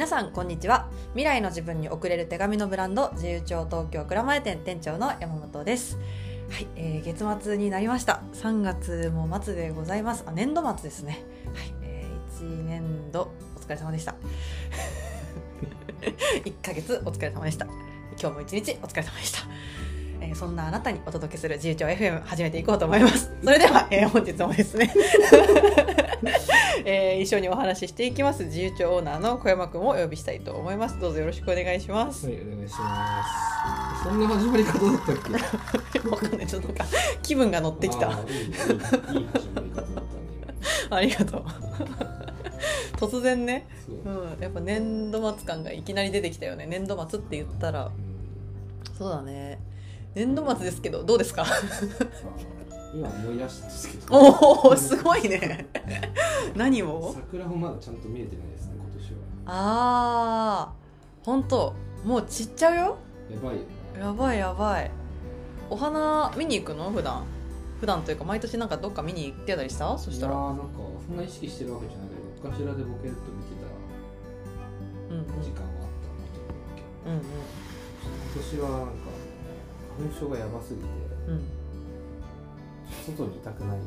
皆さんこんにちは。未来の自分に送れる手紙のブランド自由帳東京蔵前店店長の山本です。はい、えー、月末になりました。3月も末でございます。あ年度末ですね。はい、えー、1年度お疲れ様でした。1ヶ月お疲れ様でした。今日も一日お疲れ様でした。えー、そんなあなたにお届けする自由帳 FM 始めていこうと思います。それでは、えー、本日もですね。えー、一緒にお話ししていきます。自由帳オーナーの小山君をお呼びしたいと思います。どうぞよろしくお願いします。はいお願いします。そんな始まり方だったっけ？わかんない。ちょっとなんか気分が乗ってきた。ありがとう。突然ね。う、うん、やっぱ年度末感がいきなり出てきたよね。年度末って言ったら、そうだね年度末ですけどどうですか？今思い出したんですけど。おおすごいね。何を？桜もまだちゃんと見えてないですね今年は。ああ本当もう散っちゃうよ？やばいやばいやばい。お花見に行くの？普段？普段というか毎年なんかどっか見に行ってたりした？そしたら。いやなんかそんな意識してるわけじゃないけどかしらでボケっと見てた時間はあったなと思うわけ、うんうん、今年はなんか花粉症がやばすぎて、うん。外にいたくない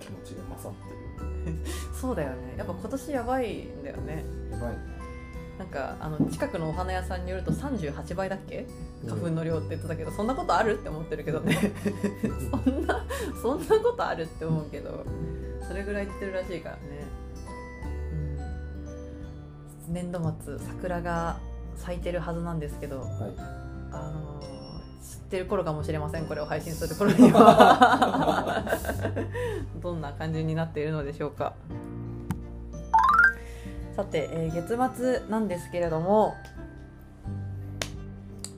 気持ちが勝ってる。そうだよね。やっぱ今年やばいんだよね。やばいなんかあの近くのお花屋さんによると38倍だっけ？花粉の量って言ってたけど、うん、そんなことあるって思ってるけどね。そんなそんなことあるって思うけどそれぐらい言ってるらしいからね、うん、年度末桜が咲いてるはずなんですけど、はい、あのってる頃かもしれませんこれを配信する頃には。どんな感じになっているのでしょうか。さて、えー、月末なんですけれども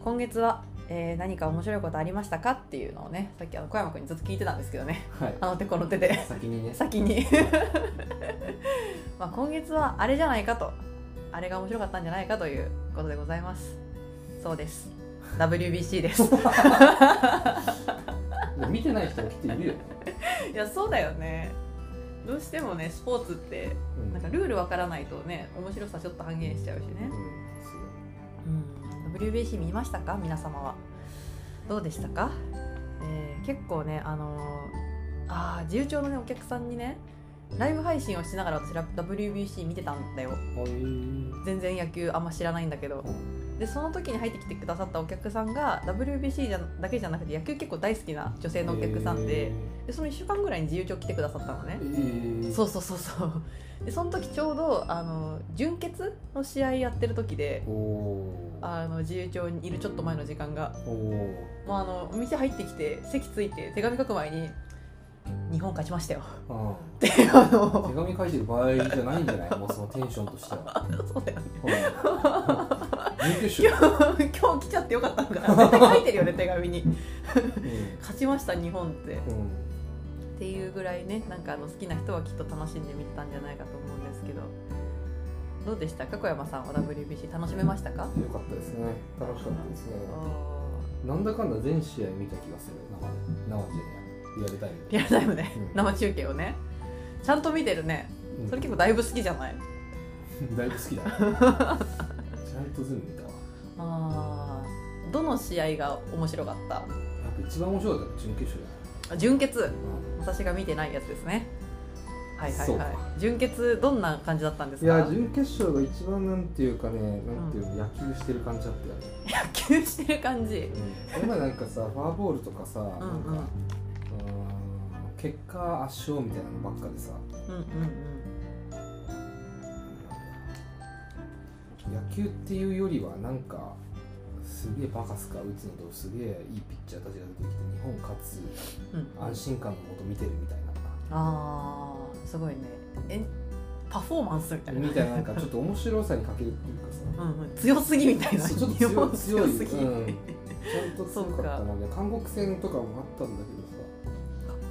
今月は、えー、何か面白いことありましたかっていうのをねさっきあの小山君にずっと聞いてたんですけどね、はい、あの手この手で。先にね。先に。まあ今月はあれじゃないかと。あれが面白かったんじゃないかということでございます。そうです WBC です。見てない人もきっといるよ。いやそうだよね。どうしてもねスポーツって、うん、なんかルールわからないとね面白さちょっと半減しちゃうしね、うん、うん、WBC 見ましたか？皆様は。どうでしたか、えー、結構ねあのー、あ自由帳のねお客さんにねライブ配信をしながら私 WBC 見てたんだよ。全然野球あんま知らないんだけど、でその時に入ってきてくださったお客さんが WBC じゃだけじゃなくて野球結構大好きな女性のお客さんででその1週間ぐらいに自由帳来てくださったのね、そうそうそうそう。でその時ちょうどあの準決の試合やってる時であの自由帳にいるちょっと前の時間が。もうあのお店入ってきて席ついて手紙書く前に日本勝ちましたよ。手紙書いてる場合じゃないんじゃない？もうそのテンションとしては。そうだよね。今日今日来ちゃってよかったのかな。絶対書いてるよね手紙に。うん、勝ちました日本って。うん、っていうぐらいねなんかあの好きな人はきっと楽しんでみたんじゃないかと思うんですけど。どうでした？か小山さんは WBC 楽しめましたか？よかったですね。楽しかったですね。なんだかんだ全試合見た気がする生生で。リアルタイムリアルタイムね、うん、生中継をねちゃんと見てるね、うん、それ結構だいぶ好きじゃない？だいぶ好きだ ちゃんと全部見たわ。あどの試合が面白かった？一番面白かった準決勝だ準決、うん、私が見てないやつですね。はいはいはい。準決どんな感じだったんですか？いや準決勝が一番なんていうかねなんていうの、野球してる感じだったよ。ね野球してる感じ、うん、今なんかさフォアボールとかさ、うんうん、なんか結果圧勝みたいなのばっかでさ、うんうんうん、野球っていうよりはなんかすげえバカスカ打つのとすげえいいピッチャーたちが出てきて日本勝つ、安心感のもと見てるみたいなあーすごいね。えパフォーマンスみたいな。みたいななんかちょっと面白さに欠けるっていうかさ、うんうん、強すぎみたいな。ちょっと強強すぎ、うん、ちゃんと強かったので韓国戦とかもあったんだけど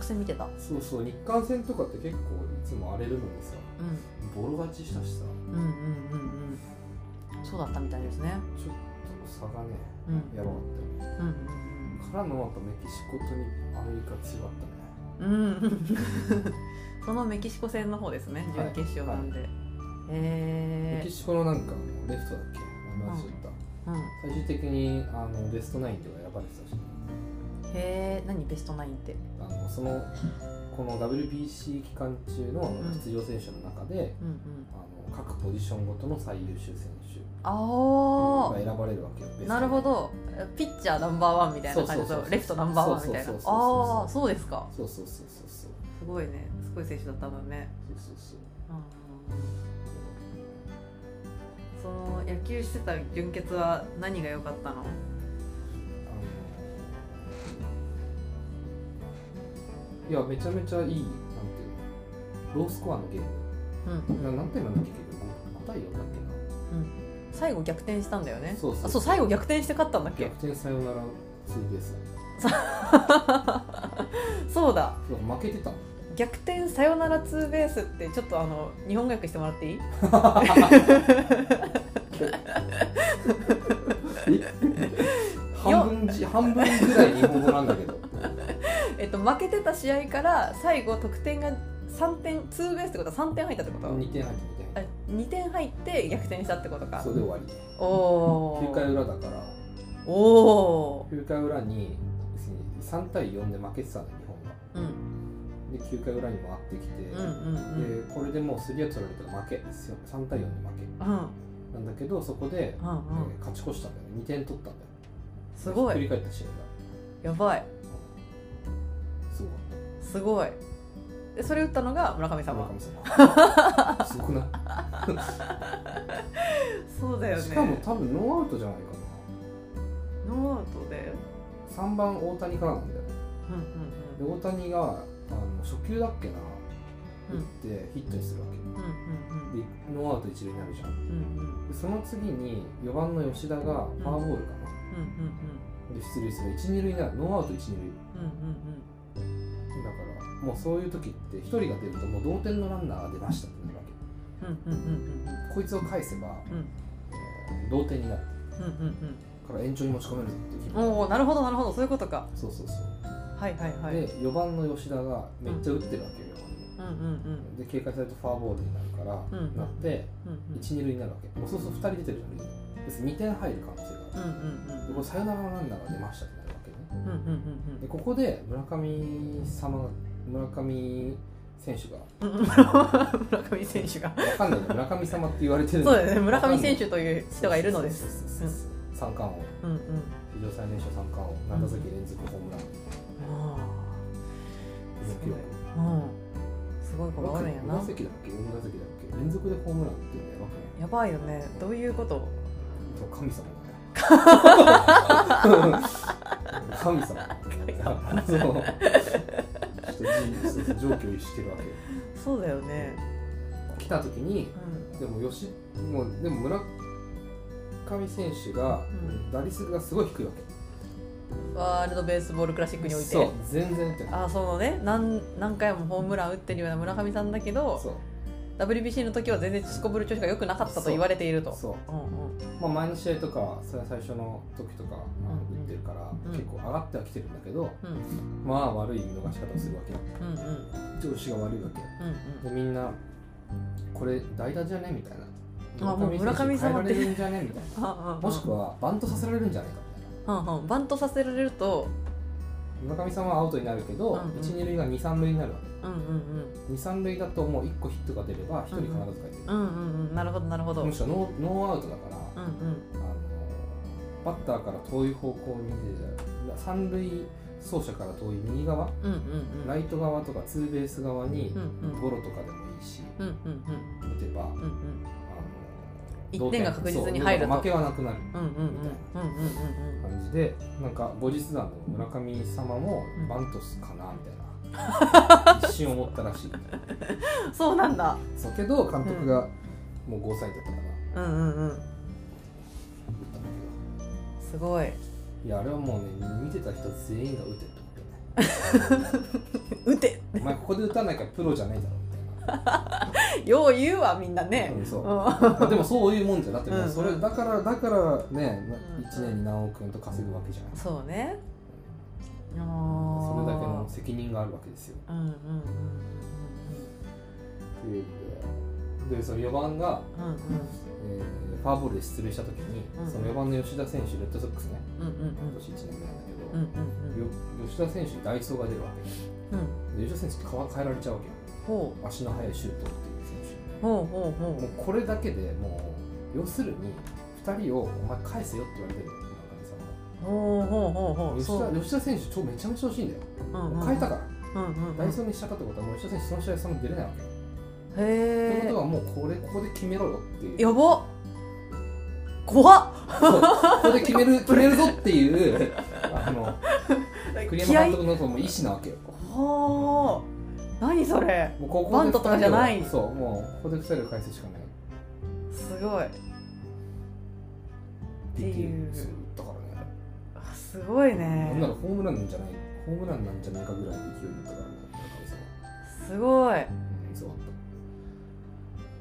戦見てた。そうそう。日韓戦とかって結構いつも荒れるのにさ、うん、ボロ勝ちしたしさ。うんうんうんうんそうだったみたいですね。ちょっと差がね、うん、やばかったよね、うんうんうん、からのやっぱメキシコとにアメリカ強かったね。うん。そのメキシコ戦の方ですね準決勝なんで、はい。はい、へメキシコのなんかレフトだっけ？名前忘れた、うん、最終的にあのベストナインでは選ばれてたしへえ何ベストナインって？あのそのこの WBC 期間中の出場選手の中で、うんうん、あの各ポジションごとの最優秀選手が選ばれるわけよなるほど。ピッチャーナンバーワンみたいな感じとレフトナンバーワンみたいな。ああそうですか。そうそうそうそうすごいね。すごい選手だったんだね。そうそうそう。その野球してた純潔は何が良かったの？いやめちゃめちゃいいなんていうロースコアのゲーム、うん、何点なんだっけ結局。5対4だっけな、うん、最後逆転したんだよね。そうそうそう。最後逆転して勝ったんだっけ？逆転さよならツーベースそうだ負けてた。逆転サヨナラツーベースってちょっとあの日本語訳してもらっていい？半分半分ぐらい日本語なんだけど。えっと負けてた試合から最後得点が3点ツーベースってことは3点入ったってこと？2点入って2点2点入って逆転したってことか。それで終わり。おお9回裏だから。おお9回裏に3対4で負けてたの日本が、うん、で9回裏に回ってきて、でこれでもうスリーアウト取られたら負け3対4で負け、うん、なんだけどそこで、うんうん、えー、勝ち越したんだよね。2点取ったんだよ。すごい。振り返った試合が。やばい。すごいすごいでそれ打ったのが村上様。村上様。すごくない？そうだよね。しかも多分ノーアウトじゃないかな。ノーアウトで？3番大谷からなんだよ、うんうんうん、で大谷があの初球だっけな？打ってヒットにするわけ、うんうんうん、でノーアウト一塁になるじゃん、うんうん、でその次に4番の吉田がフォアボールかな、うんうんうん、で出塁する。一二塁になる。ノーアウト一二塁、うんうんうんもうそういう時って1人が出るともう同点のランナーが出ましたってなるわけ、うんうんうんうん、こいつを返せば、うん。えー、同点になる、うんうんうん、から延長に持ち込めるっていうおおなるほどなるほど。そういうことか。そうそうそう。はいはいはい。で4番の吉田がめっちゃ打ってるわけよ、うんうんうん、で警戒されるとフォアボールになるから、うん、なって、うんうん、1、2塁になるわけ。もうそうすると2人出てるじゃん別に2点入る可能性がある、うんうんうん、でこれサヨナラランナーが出ましたってなるわけね、うんうんうんうん、でここで村上様村上選手が。村上選手が。分かんない村上様って言われてるそうですね。村上選手という人がいるのです。三冠王、うんうん、史上最年少三冠王。7打席連続ホームラン、すごい、うん、すごいことあるんやな。何打席だっけ？4打席だっけ？連続でホームランっていうのやばくないやばいよね。どういうこと？神様 神様。そうと上記をしてるわけそうだよね。来た時に、うん、でもよしもうでも村上選手が、打率がすごい低いわけ。ワールドベースボールクラシックにおいて。そう全然打ってないあそのね。何何回もホームラン打ってるような村上さんだけどそう WBC の時は全然すこぶる調子が良くなかったと言われていると。そう。うんうん。まあ、前の試合とかそれ最初の時とか、打ってるから、うん、結構上がってはきてるんだけど、うん、まあ悪い見逃し方をするわけ、うんうん、調子が悪いわけ、うんうん、でみんなこれ代打じゃねみたいな。あもう村上さんって。るんじゃねみたいな。もしくはバントさせられるんじゃないかみたいな。バントさせられると村上さんはアウトになるけど、うんうん、1、2塁が2、3塁になるわけ、うんうんうん、2、3塁だともう1個ヒットが出れば1人必ず帰ってくる、うんうんうん、なるほどなるほど。むしろノーノーアウトだから、うんうん、あのバッターから遠い方向に出て三塁走者から遠い右側、うんうんうん、ライト側とかツーベース側にゴロとかでもいいし、うんうんうん、打てば、うんうん1点が確実に入ると。負けはなくなる。みたいな感じでなんか後日談の村上様もバントスかなみたいな、一瞬思ったらしい。そうなんだ。そうけど監督がもう5歳だったからうんうんうん。すごい。いやあれはもうね見てた人全員が打てって思ってね。打て。お前ここで打たないからプロじゃないだろ よう言うわみんなね、うん、そう。でもそういうもんじゃだってもうそれ、だからだからね、1年に何億円と稼ぐわけじゃない。そうね。それだけの責任があるわけですよ、うんうんうん、で。でその4番が、うんうん。えー、ファーボールで出塁した時に、うんうん、その4番の吉田選手レッドソックスね、うんうんうん、今年1年目なんだけど、うんうんうん、吉田選手にダイソーが出るわけ、うん、で吉田選手って変えられちゃうわけよ足の速いシュートっていう選手。ほうほうほう。もうこれだけでもう要するに2人をお前返せよって言われてるのほうほうほうほう。吉田吉田選手超めちゃめちゃ欲しいんだよ、うんうん、変えたから、うんうんうん、ダイソーにしちゃったってことはもう吉田選手その試合そんな出れないわけ。へえってことはもうこれここで決めろよっていう。やば。怖っ。ここで決める 決めるぞっていうあの 栗山監督のその意思なわけよ。はあ何それ？もうここバントとかじゃない。そうもうここで2人を返すしかない。すごい。っていうだからね。すごいね。なんならホームランなんじゃないホームランなんじゃないかぐらいの勢いだったからねすごい、うん、すごかっ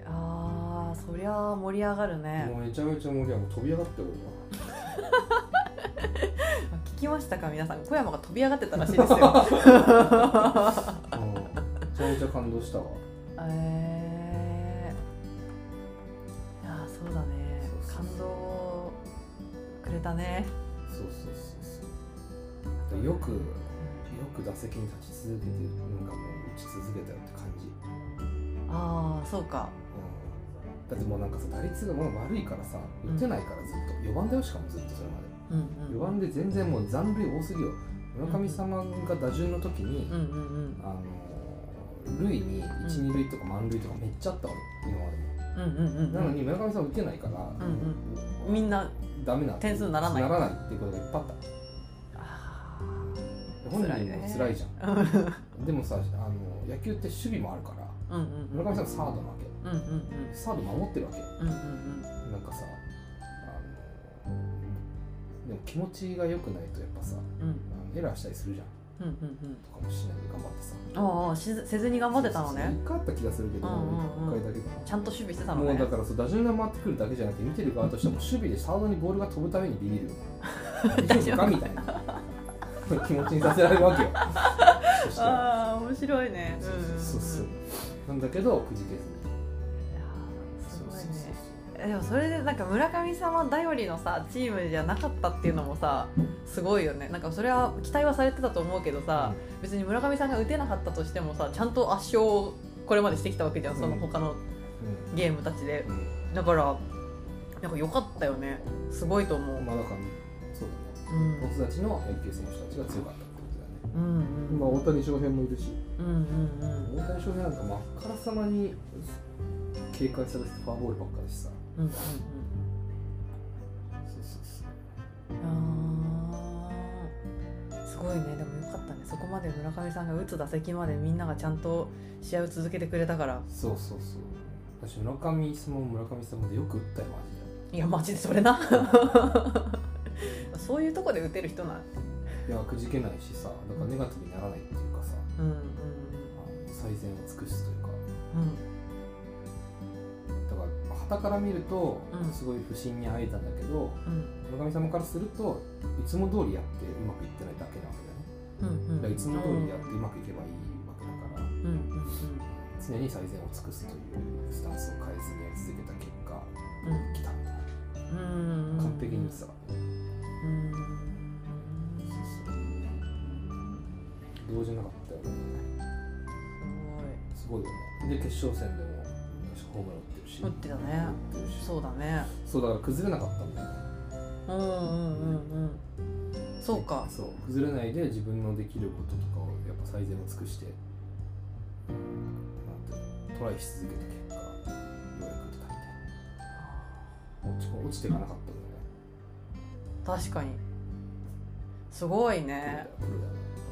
た。あーそりゃ盛り上がるね。もうめちゃめちゃ盛り上がる。飛び上がってるわ 聞きましたか皆さん。小山が飛び上がってたらしいですよ。め ちゃめちゃ感動したわ。えー、いやそうだね。感動くれたね。そうそうそうそう。よくよく打席に立ち続けてなんかもう打ち続けたよって感じ。ああそうか。だってもうなんかさ打率がもう悪いからさ打てないからずっと、4番だよしかもずっとそれまで、うんうん、4番で全然もう残塁多すぎよ。村上様が打順の時に、うんうんうん、あの塁に12、塁とか満塁とかめっちゃあったわけ今までも。うんうんうん、なのに村上さん打てないから、うんうん、みんなダメな点数ならない。ならないっていうことがいっぱいあった。本人も辛いじゃん、ね、でもさあの野球って守備もあるから、うんうんうん、村上さんサードなわけ。うんうんうん、サード守ってるわけ、うんうんうん、なんかさあのでも気持ちが良くないとやっぱさ、うん、エラーしたりするじゃんうんうんうん、とかもしないで頑張ってさ。ああしせずに頑張ってたのね。一回あった気がするけど、うんうんうん、1回だけかちゃんと守備してたのね。もうだからそう打順が回ってくるだけじゃなくて見てる側としても守備でサードにボールが飛ぶためにビビる 大丈夫か？みたいな。気持ちにさせられるわけよ。ああ面白いね。そうそうそう。なんだけどくじけずでもそれでなんか村上様頼りのさチームじゃなかったっていうのもさすごいよね。なんかそれは期待はされてたと思うけどさ、うん、別に村上さんが打てなかったとしてもさちゃんと圧勝をこれまでしてきたわけじゃんその他のゲームたちで、うん、だからなんか良かったよね。すごいと思う。まあだからそうだね、うん、僕たちの野球選手たちが強かったってことだね、うんうん、まあ大谷翔平もいるし、うんうんうん、大谷翔平なんか真っからさまに警戒されてファーボールばっかりしさうんうんうん。そうそうそう。あすごいね。でもよかったね。そこまで村上さんが打つ打席までみんながちゃんと試合を続けてくれたから。そうそうそう。私村上様も村上様でよく打ったよマジで。いやマジでそれな。そういうとこで打てる人なんいやくじけないしさだからネガティブにならないっていうかさ、うんうん、最善を尽くすというか、うん方から見ると、すごい不審にあえたんだけど、村上様からするといつも通りやってうまくいってないだけなわけだね、うんうん、だからいつも通りやってうまくいけばいいわけだから、うんうんうん、常に最善を尽くすというスタンスを変えずにやり続けた結果、うん、来たみたいな、完璧にさ、うん、そうそう動じなかったよね。すごい。すごいよね。で決勝戦でもホームランし。打ってたね。そうだね。そうだから崩れなかったんだよね。うんうんうんうん。そうか。そう崩れないで自分のできることとかをやっぱ最善を尽くして。トライし続けた結果ようやく打てたみたいな。落ちていかなかったんだね。確かに。すごいね。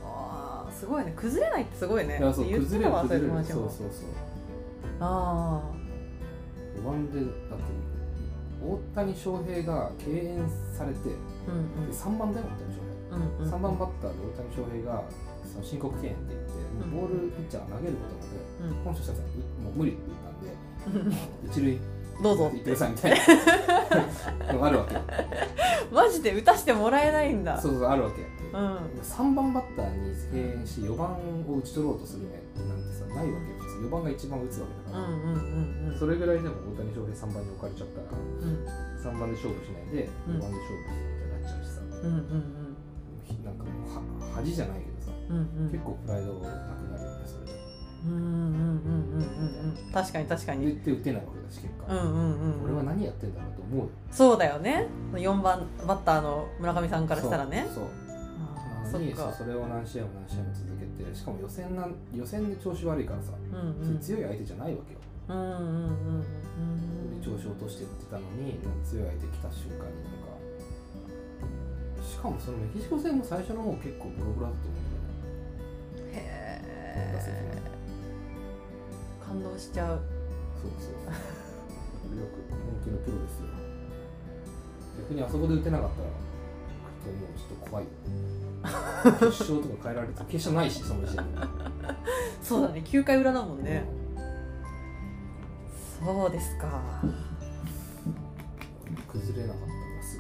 ああすごいね。崩れないってすごいね。いやそう崩れる崩れる。そうそうそう。ああ4番でだって大谷翔平が敬遠されて、うんうん、で3番だよ大谷翔平、うんうん、3番バッターで大谷翔平がその申告敬遠って言って、もうボールピッチャー投げることまで、うん、本社社長もう無理って言ったんで、一塁どうぞ。って言ってくださいみたいな。のがあるわけ。マジで打たしてもらえないんだ。そうそうあるわけ、うん、3番バッターに敬遠して4番を打ち取ろうとするねなんてさないわけ普通4番が一番打つわけだから、それぐらいでも大谷翔平3番に置かれちゃったら、うん、3番で勝負しないで4番で勝負するみたいになっちゃうしさ、うんうんうん、なんかもうは恥じゃないけどさ、うんうん、結構プライドなくなるよねそれで。うんうんうんうんうんうん。確かに確かに。で打てないわけだし結果、うんうんうん、俺は何やってんだろうと思うそうだよね。4番バッターの村上さんからしたらね。そうそうなのにそれを何試合も何試合も続けてしかも予選な予選で調子悪いからさ、うんうん、強い相手じゃないわけよ、うんうんうんうん、調子落としていってたのに強い相手来た瞬間になんかしかもそのメキシコ戦も最初の方結構ボロボロだったと思うんだよね。へえ感動しちゃう。そうそうそう。よく本気のプロですよ。逆にあそこで打てなかったらともうちょっと怖い決勝とか変えられて決勝ないしその時点で。そうだね。9回裏だもんね、うん、そうですか。崩れなかったなす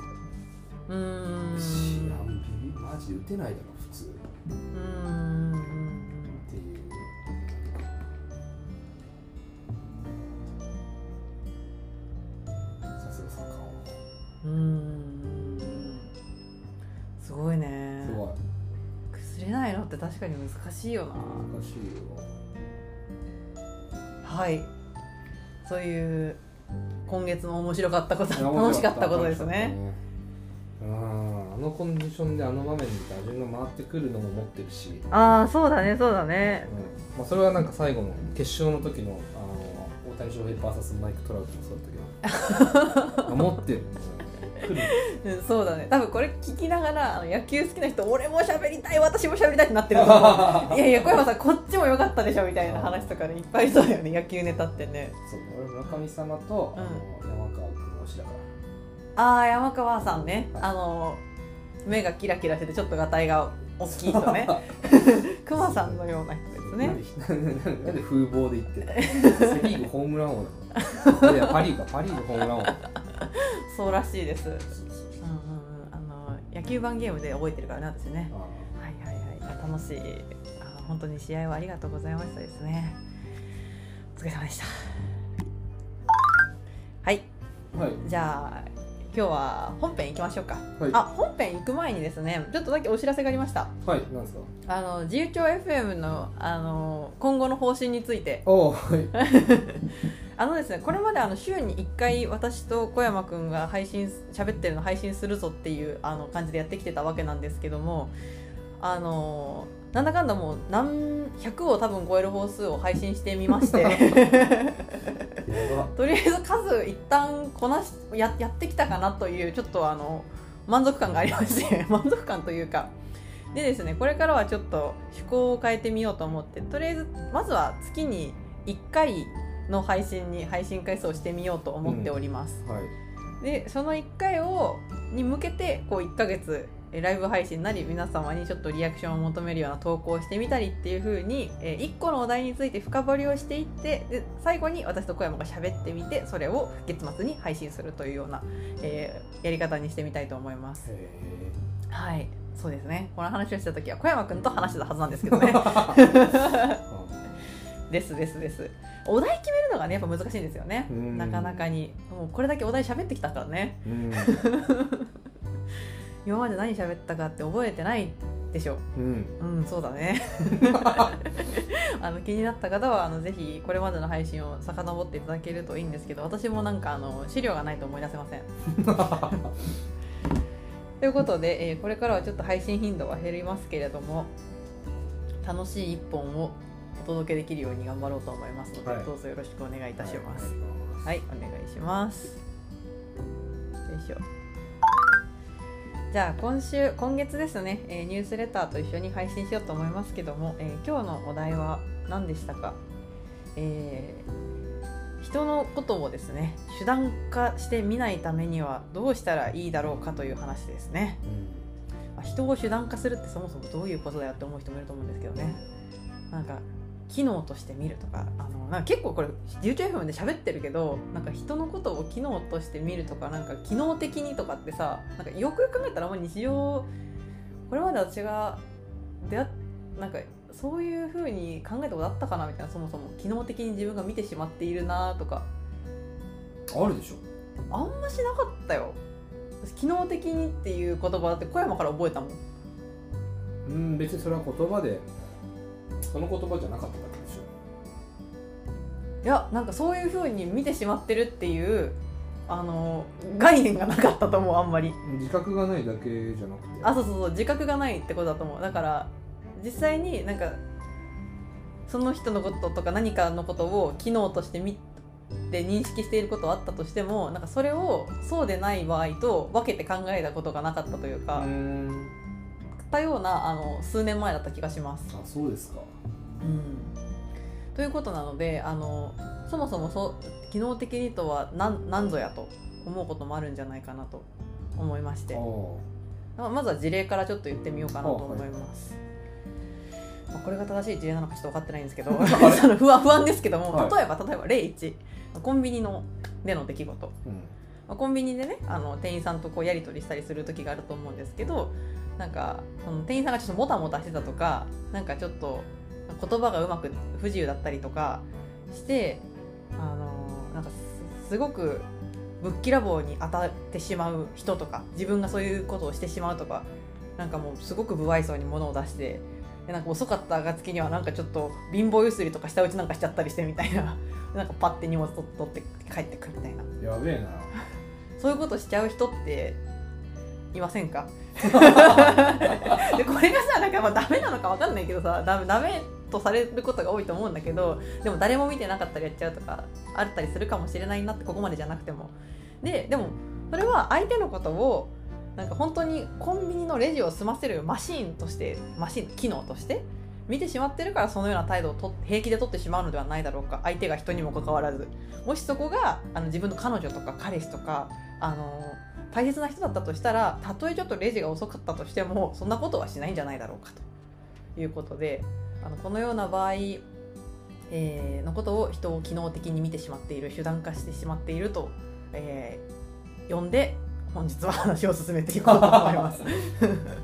ぐうん。しマジで打てないだろ普通。うん。っていう。さすが三冠うん。すごいねれないのって確かに難しいよな。難しいよ。はい。そういう今月の面白かったこと楽しかったことですね。ああのコンディションであの場面で打順が回ってくるのも持ってるし。ああそうだねそうだね、うん。まあ、それはなんか最後の決勝の時のあの大谷翔平 VS マイク・トラウトもそうだったけど。持ってるうん、そうだね。多分これ聞きながら野球好きな人俺も喋りたい私も喋りたいってなってると思う。いやいや小山さんこっちも良かったでしょみたいな話とかねいっぱいそうだよね野球ネタってね。そう俺村上様と、うん、山川君推しだから。ああ山川さんね、はい、あの目がキラキラしててちょっとがたいが大きい人ね。熊さんのような人ですね。なんで風貌で言ってセ・リーグホームラン王だいやパ・リーグかパ・リーグホームラン王 そうらしいです。うんうんうん、あの野球盤ゲームで覚えてるからね私ね。はいはいはい。楽しい。あ本当に試合をありがとうございましたですね。お疲れ様でした。はい。はい、じゃあ今日は本編行きましょうか、はい、あ本編行く前にですねちょっとだけお知らせがありました。はい何ですか？あの自由帳 FM のあの今後の方針について。おはい あのですねこれまであの週に1回私と小山くんが配信喋ってるの配信するぞっていうあの感じでやってきてたわけなんですけどもあのなんだかんだもう何100を多分超える放数を配信してみまして。とりあえず数一旦こなしややってきたかなというちょっとあの満足感がありまして 満足感というか。でですねこれからはちょっと趣向を変えてみようと思ってとりあえずまずは月に1回の配信に配信回数をしてみようと思っております、うん。はい、でその1回をに向けてこう1ヶ月ライブ配信なり皆様にちょっとリアクションを求めるような投稿をしてみたりっていう風に、え1個のお題について深掘りをしていってで最後に私と小山が喋ってみてそれを月末に配信するというような、えー、やり方にしてみたいと思います。はい。そうですね。この話をした時は小山君と話してたはずなんですけどね。ですですですお題決めるのがねやっぱ難しいんですよね。なかなかに。もうこれだけお題喋ってきたからね。今まで何喋ったかって覚えてないでしょ。う、うん、うん、そうだね。あの気になった方はあのぜひこれまでの配信を遡っていただけるといいんですけど私もなんかあの資料がないと思い出せません。ということで、えー、これからはちょっと配信頻度は減りますけれども楽しい一本をお届けできるように頑張ろうと思いますので、はい、どうぞよろしくお願いいたします。はい、お願いします。よいしょ。じゃあ今週今月ですね、えー、ニュースレターと一緒に配信しようと思いますけども、えー、今日のお題は何でしたか、えー、人のことをですね手段化してみないためにはどうしたらいいだろうかという話ですね、うんまあ、人を手段化するってそもそもどういうことだよって思う人もいると思うんですけどねなんか機能として見るとかあのなんか結構これ YouTube で喋ってるけどなんか人のことを機能として見るとかなんか機能的にとかってさなんかよくよく考えたらあんま日常これまで私が出会なんかそういうふうに考えたことあったかなみたいなそもそも機能的に自分が見てしまっているなとか。あるでしょ。あんましなかったよ。機能的にっていう言葉だって小山から覚えたもん。うん別にそれは言葉でその言葉じゃなかっただけでしょ。いやなんかそういうふうに見てしまってるっていうあの概念がなかったと思うあんまり。自覚がないだけじゃなくて。あそうそうそう自覚がないってことだと思う。だから実際になんかその人のこととか何かのことを機能として見て認識していることはあったとしてもなんかそれをそうでない場合と分けて考えたことがなかったというかたようなあの数年前だった気がします。あそうですか、うん、ということなのであのそもそもそ機能的にとは何何ぞやと思うこともあるんじゃないかなと思いまして。まずは事例からちょっと言ってみようかなと思います。まあ、これが正しい事例なのかちょっと分かってないんですけど 不安不安ですけども、はい、例えば例えば例1コンビニのでの出来事、うん。まあ、コンビニでねあの店員さんとこうやり取りしたりする時があると思うんですけどなんかその店員さんがちょっともたもたしてたとかなんかちょっと言葉がうまく不自由だったりとかしてあのなんかすごくぶっきらぼうに当たってしまう人とか自分がそういうことをしてしまうとかなんかもうすごく不愛想に物を出してでなんか遅かった暁にはなんかちょっと貧乏ゆすりとか下打ちなんかしちゃったりしてみたいな なんかパッて荷物取って帰ってくるみたいな。やべえな。そういうことしちゃう人っていませんか？でこれがさなんかまあダメなのか分かんないけどさダメダメとされることが多いと思うんだけどでも誰も見てなかったりやっちゃうとかあったりするかもしれないなってここまでじゃなくても。ででもそれは相手のことをなんか本当にコンビニのレジを済ませるマシーンとしてマシン機能として見てしまってるからそのような態度をと平気で取ってしまうのではないだろうか。相手が人にもかかわらず。もしそこがあの自分の彼女とか彼氏とかあの大切な人だったとしたらたとえちょっとレジが遅かったとしてもそんなことはしないんじゃないだろうかと。いうことであのこのような場合、えー、のことを人を機能的に見てしまっている手段化してしまっていると、えー、呼んで本日は話を進めていこうと思います。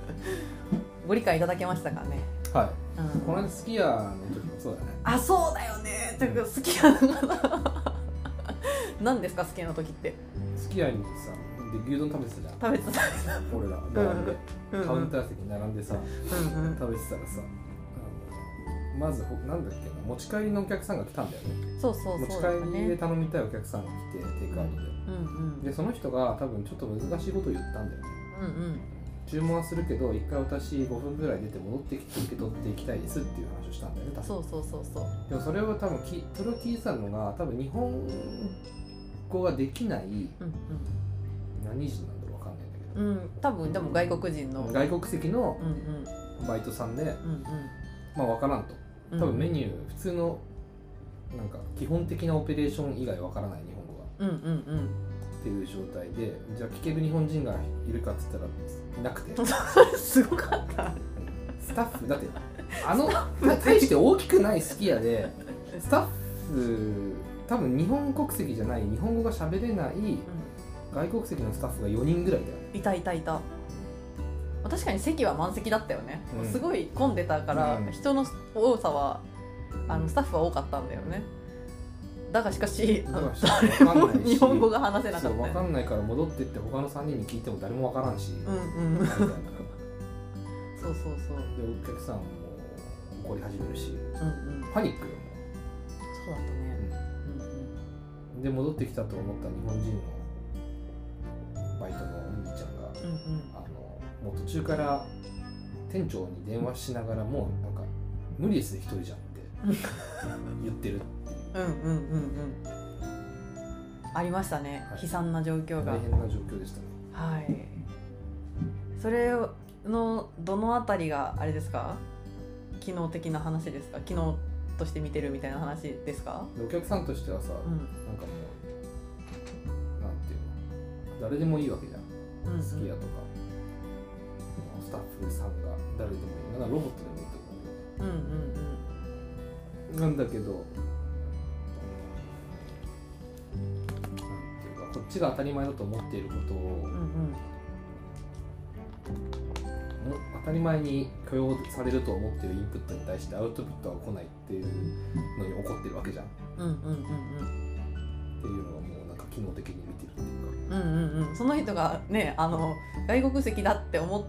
ご理解いただけましたかね？はい、うん、この間スキヤの時もそうだね。あそうだよね。てかスキヤ何ですかスキヤの時って？スキヤにさで牛丼食べてたじゃん。食べてた。俺ら並んで、うんうん、カウンター席並んでさ、うんうん、食べてたらさまずなんだっけな持ち帰りのお客さんが来たんだよね。そうそう持ち帰りで頼みたいお客さんが来てテイクアウトで、うんうん、でその人が多分ちょっと難しいことを言ったんだよね、うんうん、注文はするけど一回私5分ぐらい出て戻ってきて受け取っていきたいですっていう話をしたんだよね多分。そうそうそうそう。でもそれを多分きそれを聞いてたのが多分日本語ができない、うんうん、何人なんだろうわかんないんだけど、うん、多分でも外国人の。外国籍のバイトさんで、うんうん、まあ分からんと。多分メニュー、普通のなんか基本的なオペレーション以外わからない日本語が、うんうんうん、っていう状態でじゃあ聞ける日本人がいるかっつったらいなくてすごかった。スタッフ。だって あの大して大きくないすき家でスタッフ多分日本国籍じゃない日本語が喋れない外国籍のスタッフが4人ぐらいだよ。いたいたいた。確かに席は満席だったよね、うん、すごい混んでたから、うん、人の多さはあのスタッフは多かったんだよね。だがしかし誰も日本語が話せなかった、ね、分かんないから戻ってって他の3人に聞いても誰も分からんし、うんうん、そうそうそう。でお客さんも怒り始めるし、うんうん、パニックよそうだったね、うんうん、で戻ってきたと思った日本人のバイトのお兄ちゃんが、うんうん。もう途中から店長に電話しながらもうなんか無理ですね一人じゃんって 言ってるっていう。うんうんうんうん。ありましたね、はい、悲惨な状況が。大変な状況でしたね。はい。それのどのあたりがあれですか？機能的な話ですか？機能として見てるみたいな話ですか？お客さんとしてはさ、うん、なんかもう誰でもいいわけじゃん、うんきやとか。スタッフさんが誰でもいい。なロボットでもいいと思う。うんうんうんなんだけどなんていうかこっちが当たり前だと思っていることを、うんうん、当たり前に許容されると思ってるインプットに対してアウトプットは来ないっていうのに怒ってるわけじゃん。うんうんうんうん、っていうのはもう機能的に見てるっていうか。うんうんうん、その人がねあの外国籍だって思っ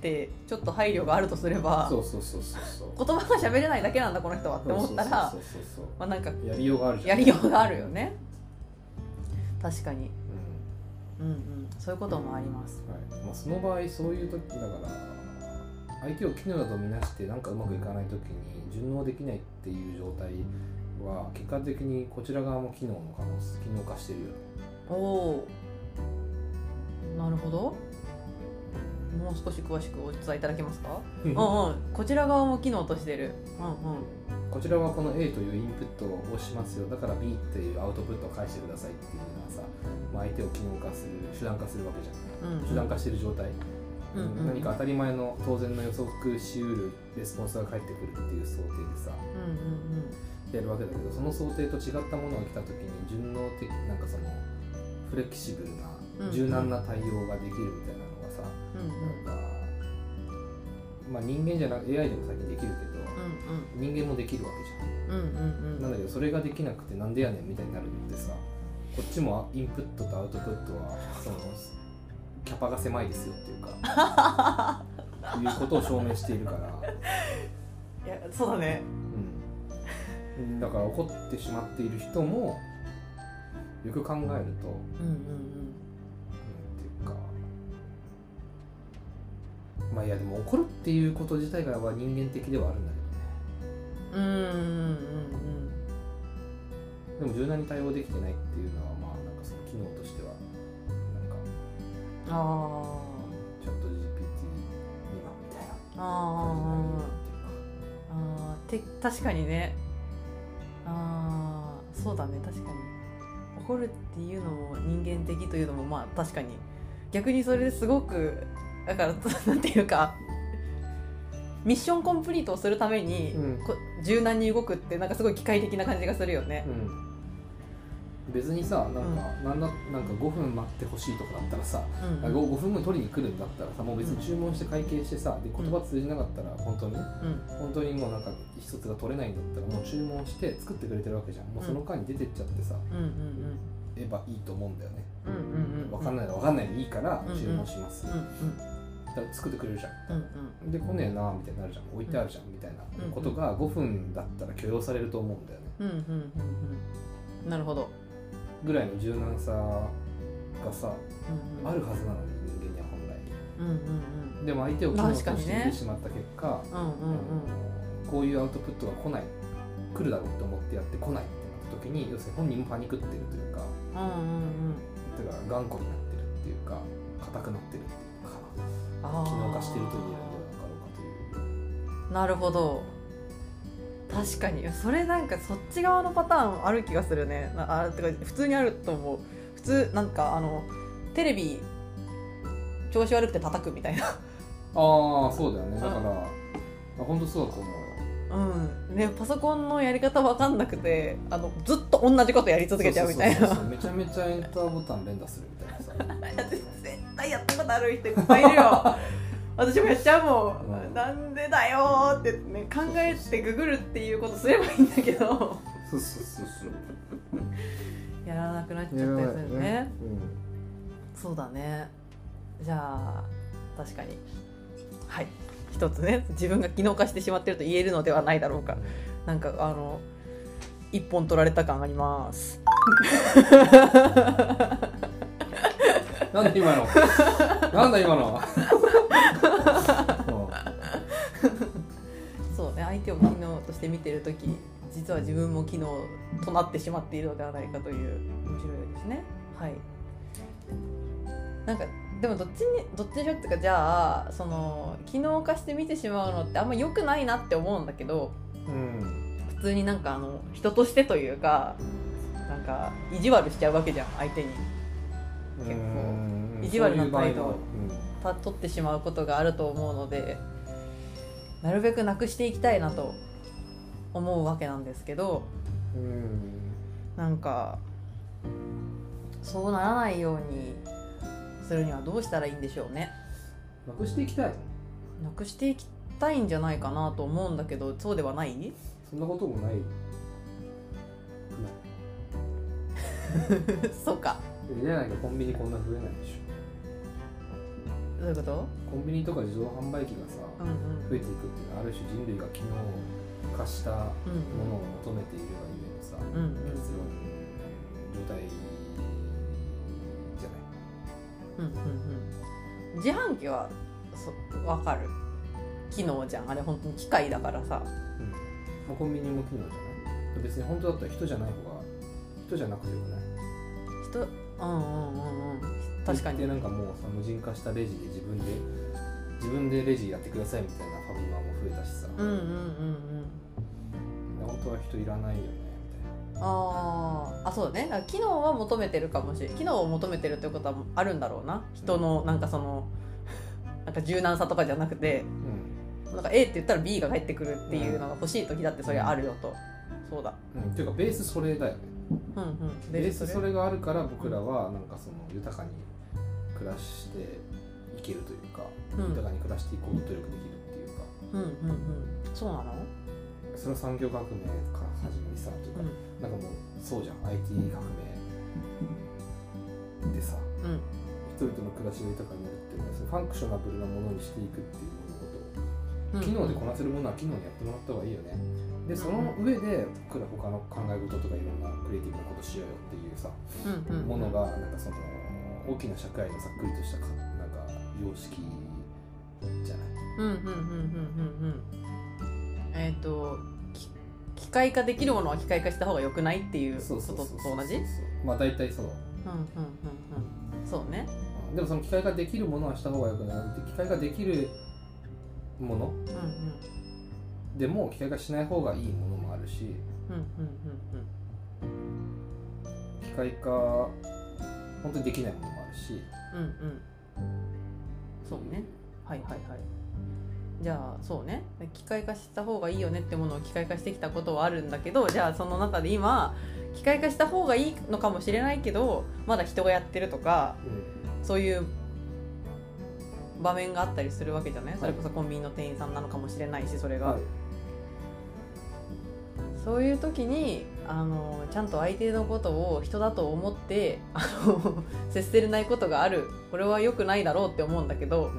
てちょっと配慮があるとすればそうそうそうそうそう。言葉が喋れないだけなんだこの人はって思ったらまあなんかやりようがあるやりようがあるよね。確かに、うん、うんうん。そういうこともあります、はい。まあ、その場合そういう時だから相手を機能だとみなしてなんかうまくいかない時に順応できないっていう状態は結果的にこちら側も機能の可能機能化してるよ。ねおおなるほど。もう少し詳しくお伝えいただけますか？うん。うんこちら側も機能としてる。うんうん。こちらはこの A というインプットをしますよ。だから B っていうアウトプットを返してくださいっていうのはさ、まあ、相手を機能化する手段化するわけじゃん、うんうん、手段化してる状態。うん。何か当たり前の当然の予測しうるレスポンスが返ってくるっていう想定でさ、うんうんうん、やるわけだけどその想定と違ったものが来た時に順応的なんかそのフレキシブルな柔軟な対応ができるみたいなのがさ、うん。うん、なんか、まあ、人間じゃなく AI でも最近できるけど、うんうん、人間もできるわけじゃん,、うんうんうん。なんだけどそれができなくてなんでやねんみたいになるってさこっちもインプットとアウトプットはそのキャパが狭いですよっていうか いうことを証明しているから。いやそうだね、うん、だから怒ってしまっている人もよく考えると、うんうんうん、っていうかまあいやでも怒るっていうこと自体がは人間的ではあるんだけどね。うんうんうんうんでも柔軟に対応できてないっていうのはまあなんかその機能としてはああチャット GPT 今みたいな。ああて確かにねああそうだね確かに。怒るっていうのも人間的というのもまあ確かに。逆にそれですごくだから なんていうかミッションコンプリートをするために、うん、柔軟に動くってなんかすごい機械的な感じがするよね、うん別にさなんか、うん、なんだなんか5分待ってほしいとかだったらさ、うん、5, 5分後に取りに来るんだったらさもう別に注文して会計してさで言葉通じなかったら本当にね、うん、本当にもうなんか一つが取れないんだったらもう注文して作ってくれてるわけじゃん。もうその間に出てっちゃってさ、うんうんうん、えばいいと思うんだよね、うんうんうん、分かんないの分かんないでいいから注文します、うんうん。だ作ってくれるじゃん、うんうん、で来ねえなみたいになるじゃん。置いてあるじゃんみたいなことが5分だったら許容されると思うんだよね、うんうんうんうん、なるほどぐらいの柔軟さがさ、うんうん、あるはずなのに人間には本来、うんうんうん、でも相手を機能として見てしまった結果、ね。うんうんうん、こういうアウトプットが来ない来るだろうと思ってやって来ないってなった時に要するに本人もパニクってるというか、うんうんうん、てか頑固になってるっていうか硬くなってるっていうか機能化してると言えるんではなかろうかという。なるほど確かに。それなんかそっち側のパターンある気がするね。あてか普通にあると思う。普通なんかあのテレビ調子悪くて叩くみたいな。ああそうだよね。だから、うん、あ本当そうだと思うよ。うん。ね、パソコンのやり方分かんなくてあのずっと同じことやり続けちゃうみたいな。めちゃめちゃエンターボタン連打するみたいなさ。絶対やったことある人いっぱいいるよ 私もやっちゃうもん、うん、なんでだよってね考えてググるっていうことすればいいんだけど。そうそうそうそう。やらなくなっちゃったりするね、ねうん、そうだね。じゃあ確かに。はい。一つね自分が機能化してしまってると言えるのではないだろうか、うん、なんかあの一本取られた感あります なんだ今の。なんだ今の。そう。ね相手を機能として見てる時実は自分も機能となってしまっているのではないかという面白いですね。はい。なんかでもどっちにどっちにしろっていうかじゃあその機能化して見てしまうのってあんま良くないなって思うんだけど、うん、普通になんかあの人としてというかなんか意地悪しちゃうわけじゃん相手に。結構意地悪な態度。を取ってしまうことがあると思うのでなるべくなくしていきたいなと思うわけなんですけどなんかそうならないようにするにはどうしたらいいんでしょうね。なくしていきたい。なくしていきたいんじゃないかなと思うんだけどそうではない？そんなこともない。そうか。じゃないとコンビニこんな増えないでしょどういうこと？コンビニとか自動販売機がさ、うんうん、増えていくっていうのはある種人類が機能化したものを求めているがゆえのさ、うんうん、結論状態じゃない、うんうんうん、自販機はそ分かる？機能じゃん。あれ本当に機械だからさ、うん。まあ、コンビニも機能じゃない？別に本当だったら人じゃない方が人じゃなくてもね人うんうんうんうん確かに。でなんかもうさ無人化したレジで自分で自分でレジやってくださいみたいなファミマも増えたしさ。うんうんうん。うん本当は人いらないよねみたいな。ああそうだね。だ機能は求めてるかもしれない機能を求めてるってことはあるんだろうな。人のなんかそのなんか柔軟さとかじゃなくて、うん、なんか A って言ったら B が返ってくるっていうのが欲しい時だってそれあるよと、そうだ、うん、っていうかベースそれだよね。うんうん、ベースそれがあるから僕らはなんかその豊かに暮らしていけるというか、うん、豊かに暮らしていこうと努力できるっていうか、うんうんうん、そうなの？その産業革命から始まりさというか、うん、なんかもうそうじゃん。IT 革命でさ、うん、人々の暮らしが豊かになるっていうのはそのファンクショナブルなものにしていくっていうことを、機能でこなせるものは機能にやってもらった方がいいよね。でその上で僕ら他の考え事とかいろんなクリエイティブなことしようよっていうさ、うんうん、ものがなんかその大きな社会のざっくりとしたかなんか様式じゃない？うんうんうんうんうん。うんえっ、ー、と機械化できるものは機械化した方がよくないっていうことと同じ？まあ大体そう。うんうんうんうん。そうね。でもその機械化できるものはした方がよくない機械化できるもの、うんうんでも機械化しない方がいいものもあるし、機械化本当にできないものもあるし、うんうん、そうね。はいはいはい。じゃあそうね。機械化した方がいいよねってものを機械化してきたことはあるんだけどじゃあその中で今機械化した方がいいのかもしれないけどまだ人がやってるとか、うん、そういう場面があったりするわけじゃない、それこそコンビニの店員さんなのかもしれないしそれが、はい、そういう時にあのちゃんと相手のことを人だと思ってあの接せれないことがある。これは良くないだろうって思うんだけど、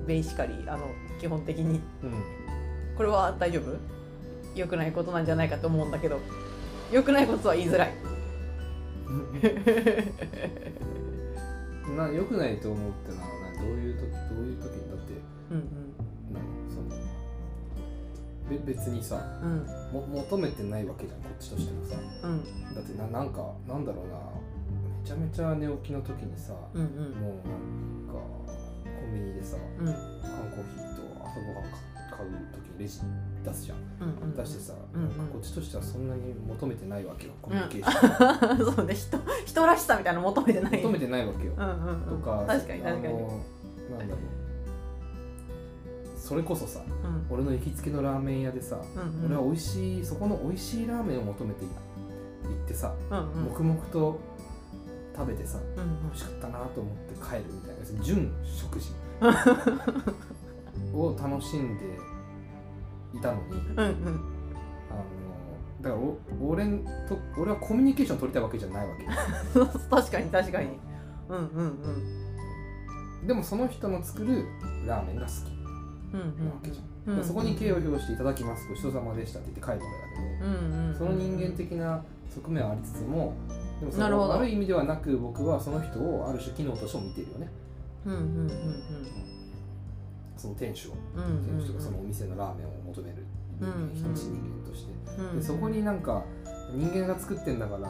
うん、ベーシカリーあの基本的に、うん、これは大丈夫？良くないことなんじゃないかと思うんだけど。良くないことは言いづらい。な良くないと思うってのはどういう時どういう時にだって、うんうん別にさ、うん、も求めてないわけじゃんこっちとしてもさ、うん、だってななんかなんだろうな。めちゃめちゃ寝起きの時にさ、うんうん、もうなんかコンビニでさ、うん、缶コーヒーと朝ごはん買う時にレジ出すじゃん、うんうん、出してさ、うんうん、こっちとしてはそんなに求めてないわけよコミュニケーション、そうね人人らしさみたいなの求めてない。求めてないわけよ、うんうんうん、とか確かに確かに。なんだろうそれこそさ、うん、俺の行きつけのラーメン屋でさ、うんうん、俺は美味しいそこの美味しいラーメンを求めて行ってさ、うんうん、黙々と食べてさ、うん、美味しかったなと思って帰るみたいな純食事 を楽しんでいたのに、うんうん、あのだからお俺と俺はコミュニケーション取りたいわけじゃないわけ。確かに確かに。うんうんうん。でもその人の作るラーメンが好きうんうん、そこに敬を表していただきます。ごちそうさまでしたって言って帰るわけだけど、うんうん、その人間的な側面はありつつもでもその悪い意味ではなく僕はその人をある種機能としても見てるよね、うんうんうん。うん、その店主を、店主とかそのお店のラーメンを求める人間、うんうん、一人間として、でそこになんか人間が作ってんだから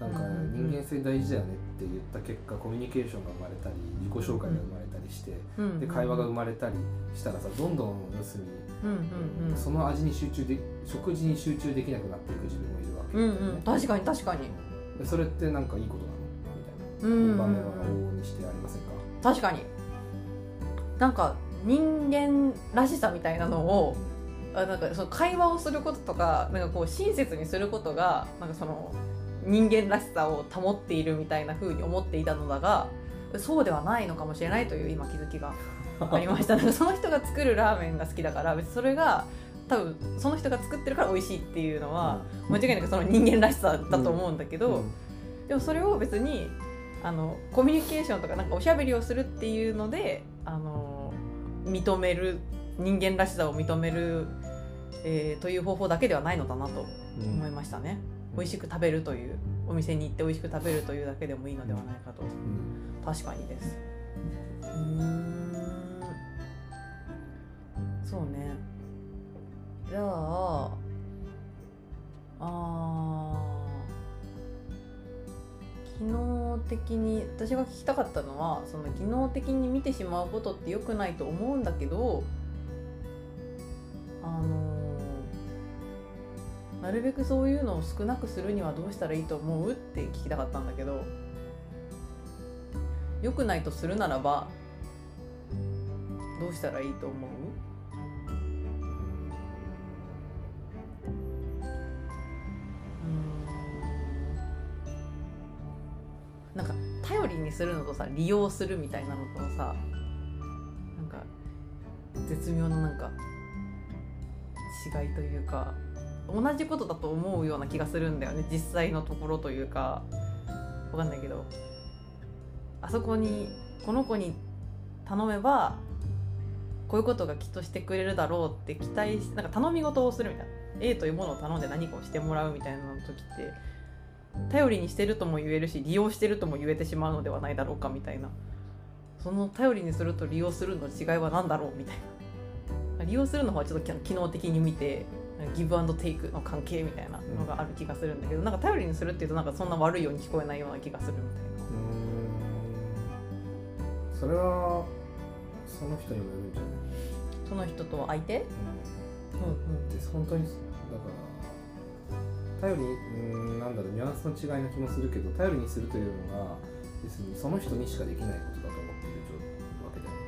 なんか人間性大事だよねって言った結果コミュニケーションが生まれたり自己紹介が生まれたりして、で会話が生まれたりしたらさどんどん要するに、その味に集中で食事に集中できなくなっていく自分もいるわけ、ね。うんうん、確かに確かに。それってなんかいいことなのみたいな、場面は往々にしてありませんか？確かに。なんか人間らしさみたいなのをあなんかその会話をすることとかなんかこう親切にすることがなんかその人間らしさを保っているみたいな風に思っていたのだがそうではないのかもしれないという今気づきが ありました。なんかその人が作るラーメンが好きだから別にそれが多分その人が作ってるから美味しいっていうのは、間違いなくその人間らしさだと思うんだけど、でもそれを別にあのコミュニケーションとかなんかおしゃべりをするっていうのであの認める人間らしさを認める、えー、という方法だけではないのだなと思いましたね、うん、美味しく食べるというお店に行って美味しく食べるというだけでもいいのではないかと、うん、確かにです。うん。そうね。じゃああ機能的に私が聞きたかったのはその機能的に見てしまうことって良くないと思うんだけどあのなるべくそういうのを少なくするにはどうしたらいいと思うって聞きたかったんだけど良くないとするならばどうしたらいいと思う？なんか頼りにするのとさ利用するみたいなのとさなんか絶妙ななんか違いというか同じことだと思うような気がするんだよね。実際のところというか。わかんないけど。あそこにこの子に頼めばこういうことがきっとしてくれるだろうって期待しなんか頼み事をするみたいな。A というものを頼んで何かをしてもらうみたいな時って頼りにしてるとも言えるし利用してるとも言えてしまうのではないだろうかみたいな。その頼りにすると利用するの違いは何だろうみたいな。利用するの方はちょっと機能的に見てギブアンドテイクの関係みたいなのがある気がするんだけど、うん、なんか頼りにするっていうとなんかそんな悪いように聞こえないような気がするみたいな。それはその人にもよるんじゃない？その人と相手、うん、うんうん。で本当にだから頼りにうんなんだろうニュアンスの違いな気もするけど頼りにするというのが別にその人にしかできないことだと思っているわけだよね、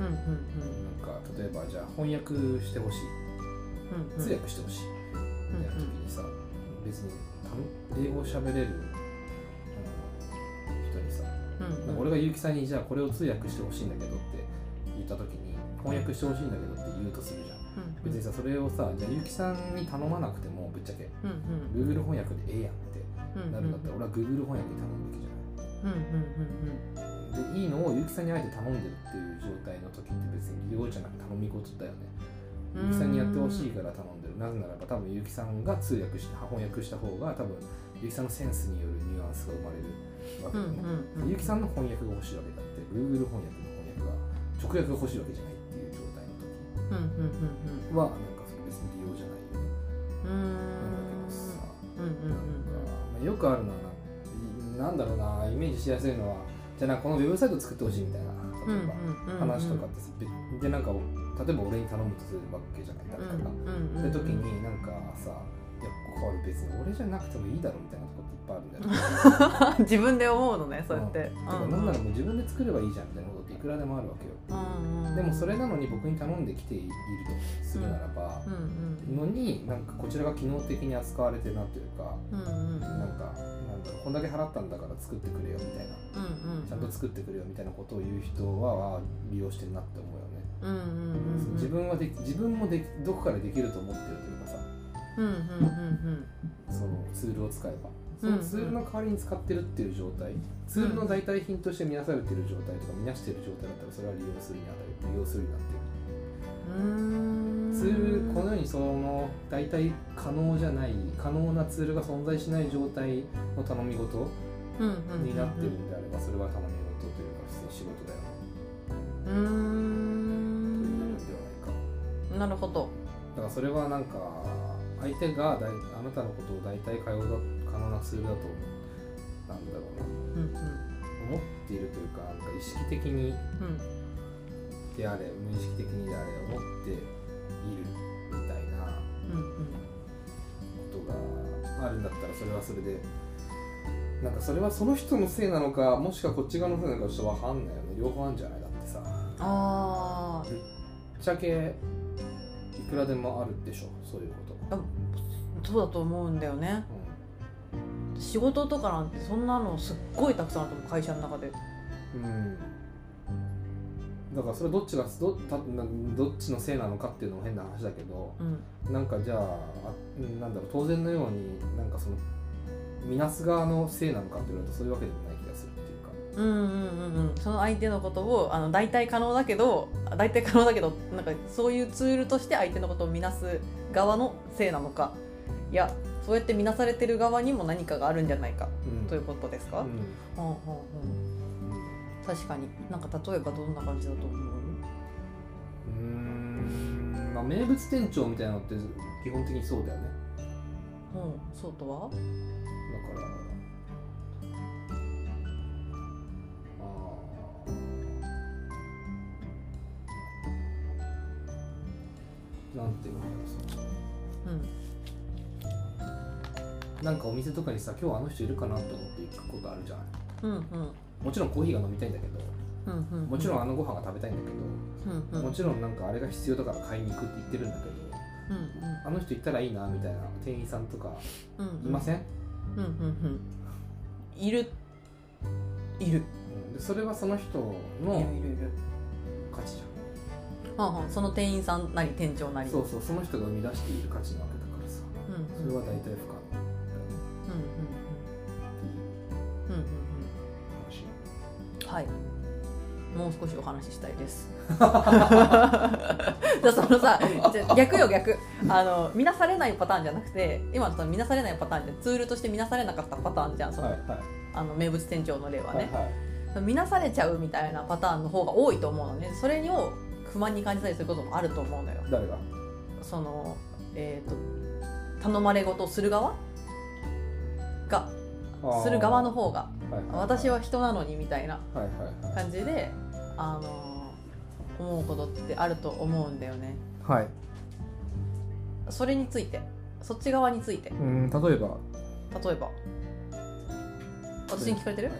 うんうんうん、なんか例えばじゃあ翻訳してほしい通訳してほしい。みたいな時にさ、別に英語を喋れる人にさ、うんうん、俺が結城さんにじゃあこれを通訳してほしいんだけどって言った時に翻訳してほしいんだけどって言うとするじゃん、うんうん、別にさそれをさじゃあ結城さんに頼まなくてもぶっちゃけ、うんうん、Google 翻訳でええやんってなるんだったら、俺は Google 翻訳に頼むべきじゃない、うんうんうんうん、でいいのを結城さんにあえて頼んでるっていう状態の時って別に利用じゃなく頼み事だよね結城さんにやってほしいから頼んでる。なぜならば多分結城さんが通訳して翻訳した方が多分結城さんのセンスによるニュアンスが生まれるわけでね、結城さんの翻訳が欲しいわけだって Google 翻訳の翻訳が直訳が欲しいわけじゃないっていう状態の時はなんかそれ別に利用じゃないよねなんだけどさなんか、まあ、よくあるのはなんだろうなイメージしやすいのはじゃあこのウェブサイト作ってほしいみたいな例えば話とかってでなんか例えば俺に頼むとするわけじゃない誰かが。って時になんかさいやこれ別に俺じゃなくてもいいだろうみたいなこといっぱいあるんだよ、自分で思うのねそうやって、うん、なんならもう自分で作ればいいじゃんみたいなことっていくらでもあるわけよ、でもそれなのに僕に頼んできているとするならば、のになんかこちらが機能的に扱われてなというか、なんかなんだろうこんだけ払ったんだから作ってくれよみたいな、ちゃんと作ってくれよみたいなことを言う人は利用してるなって思うよね。自分はで自分もでどこかでできると思ってるというかさ、そのツールを使えば。そのツールの代わりに使ってるっていう状態、ツールの代替品として見なされてる状態とか見なしてる状態だったらそれは利用するにあたり利用するになってるツールこのようにその代替可能じゃない可能なツールが存在しない状態の頼み事になってるんであればそれは頼み事というか普通に仕事だよ。ね。うんなるほど。だからそれはなんか相手がだいあなたのことを大体可能だ可能なツールだとなんだろうな、うんうん、思っているというかなんか意識的にであれ、うん、無意識的にであれ思っているみたいなことがあるんだったらそれはそれでなんかそれはその人のせいなのかもしくはこっち側のせいなのかちょっと分かんないよね。両方あるんじゃない？だってさ。あぶっちゃけくらでもあるでしょ。そういうこと。あそうだと思うんだよね、うん、仕事とかなんてそんなのすっごいたくさんあると思う会社の中で。うんだからそれどっちがどたなどっちのせいなのかっていうのも変な話だけど、うん。なんかじゃああなんだろう当然のようになんかその見なす側のせいなのかって言われるとそういうわけでもない気がするっていうか。うんうんうん。うんその相手のことをあの代替可能だけど代替可能だけどなんかそういうツールとして相手のことを見なす側のせいなのかいやそうやって見なされてる側にも何かがあるんじゃないかうん。ということですか、うん。うんうんうん確かに。なんか例えばどんな感じだと思う？うーん。まあ名物店長みたいなのって基本的にそうだよね。うん。そうとは？だから。なんていうのかなその。うん。なんかお店とかにさ今日あの人いるかなと思って行くことあるじゃないうんうんもちろんコーヒーが飲みたいんだけどうんうんもちろんあのご飯が食べたいんだけうんど、うん。もちろんなんかあれが必要だから買いに行くって言ってるんだけどうんあの人行ったらいいなみたいな店員さんとかうんうんいません、うんうんうんいる。いる。うん。でそれはその人いのるいるいる価値じはんはんその店員さんなり店長なり。ゃんそうそうその人が生み出している価値なわけだからさ。うんそれは大体はい。もう少しお話ししたいです。じゃあそのさ逆よ逆。あの見なされないパターンじゃなくて今のその見なされないパターンじゃん。ツールとして見なされなかったパターンじゃんその、はいはい。あの名物店長の例ははいね、はい。見なされちゃうみたいなパターンの方が多いと思うのね。それを不満に感じたりすることもあると思うのよ。誰が？そのえっ、と頼まれ事をする側？がする側の方が私は人なのにみたいな感じであの思うことってあると思うんだよね。はい。それについて。そっち側について。うん例えば？例えば。私に聞かれてる？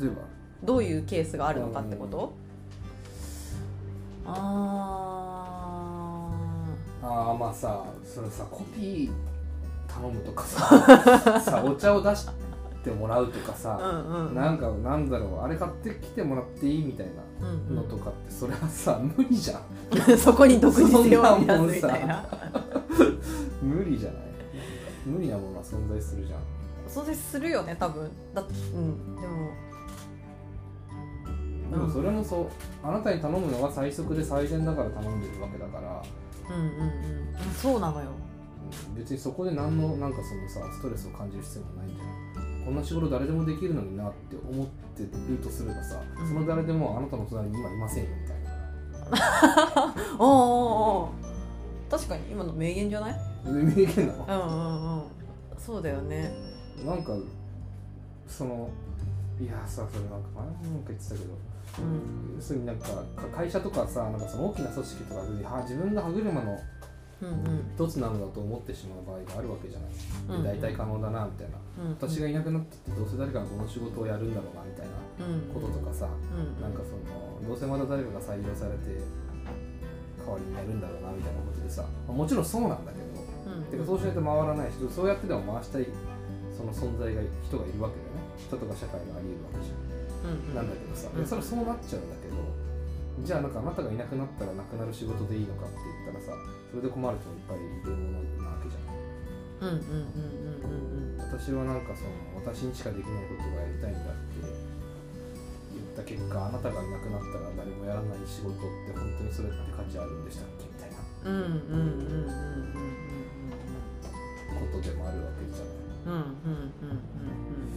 例えば？どういうケースがあるのかってこと？あああまあさそれさコピー頼むとかさ さお茶を出してもらうとかーさ、うんうん。なんかなんだろうあれ買ってきてもらっていいみたいなうんのとかってそれはさ無理じゃん。う んそこに独自性を生み出すみたいな 無理じゃない？無理なものは存在するじゃん。そうするよね多分。だうん。でも。でもそれもそう。あなたに頼むのが最速で最善だから頼んでるわけだから、うんうん。うんそうなのよ。うん。別にそこで何のなんかそのさストレスを感じる必要もないんじゃない？こんな仕事誰でもできるのになって思ってるとすればさ、うん。その誰でもあなたの隣に今いませんよみたいな。おおおお確かに今の名言じゃない？名言なの？うんうんうん。そうだよね。なんかそのいやさそれなんか前もなんか言ってたけどうん。要するになんかか会社とかさなんかその大きな組織とかでは自分が歯車のうんうん。一つなのだと思ってしまう場合があるわけじゃない、うんで大体可能だなみたいな。うん私がいなくなってってどうせ誰かがこの仕事をやるんだろうなみたいなうん。こととかさうん。なんかそのどうせまた誰かが採用されて代わりにやるんだろうなみたいなことでさまあもちろんそうなんだけどうん。てかそうしないと回らないしそうやってでも回したいその存在が人がいるわけだよね。人とか社会があり得るわけじゃん。うんなんだけどさ、それはそうなっちゃうんだけどじゃあなんかあなたがいなくなったらなくなる仕事でいいのかって言ったらさそれで困る人もいっぱいいるものなわけじゃん。うんうんうんうんうん。私はなんかその私にしかできないことがやりたいんだって言った結果あなたがいなくなったら誰もやらない仕事って本当にそれって価値あるんでしたっけみたいな。うんうんうんうんうんことでもあるわけじゃんうんうんうんなん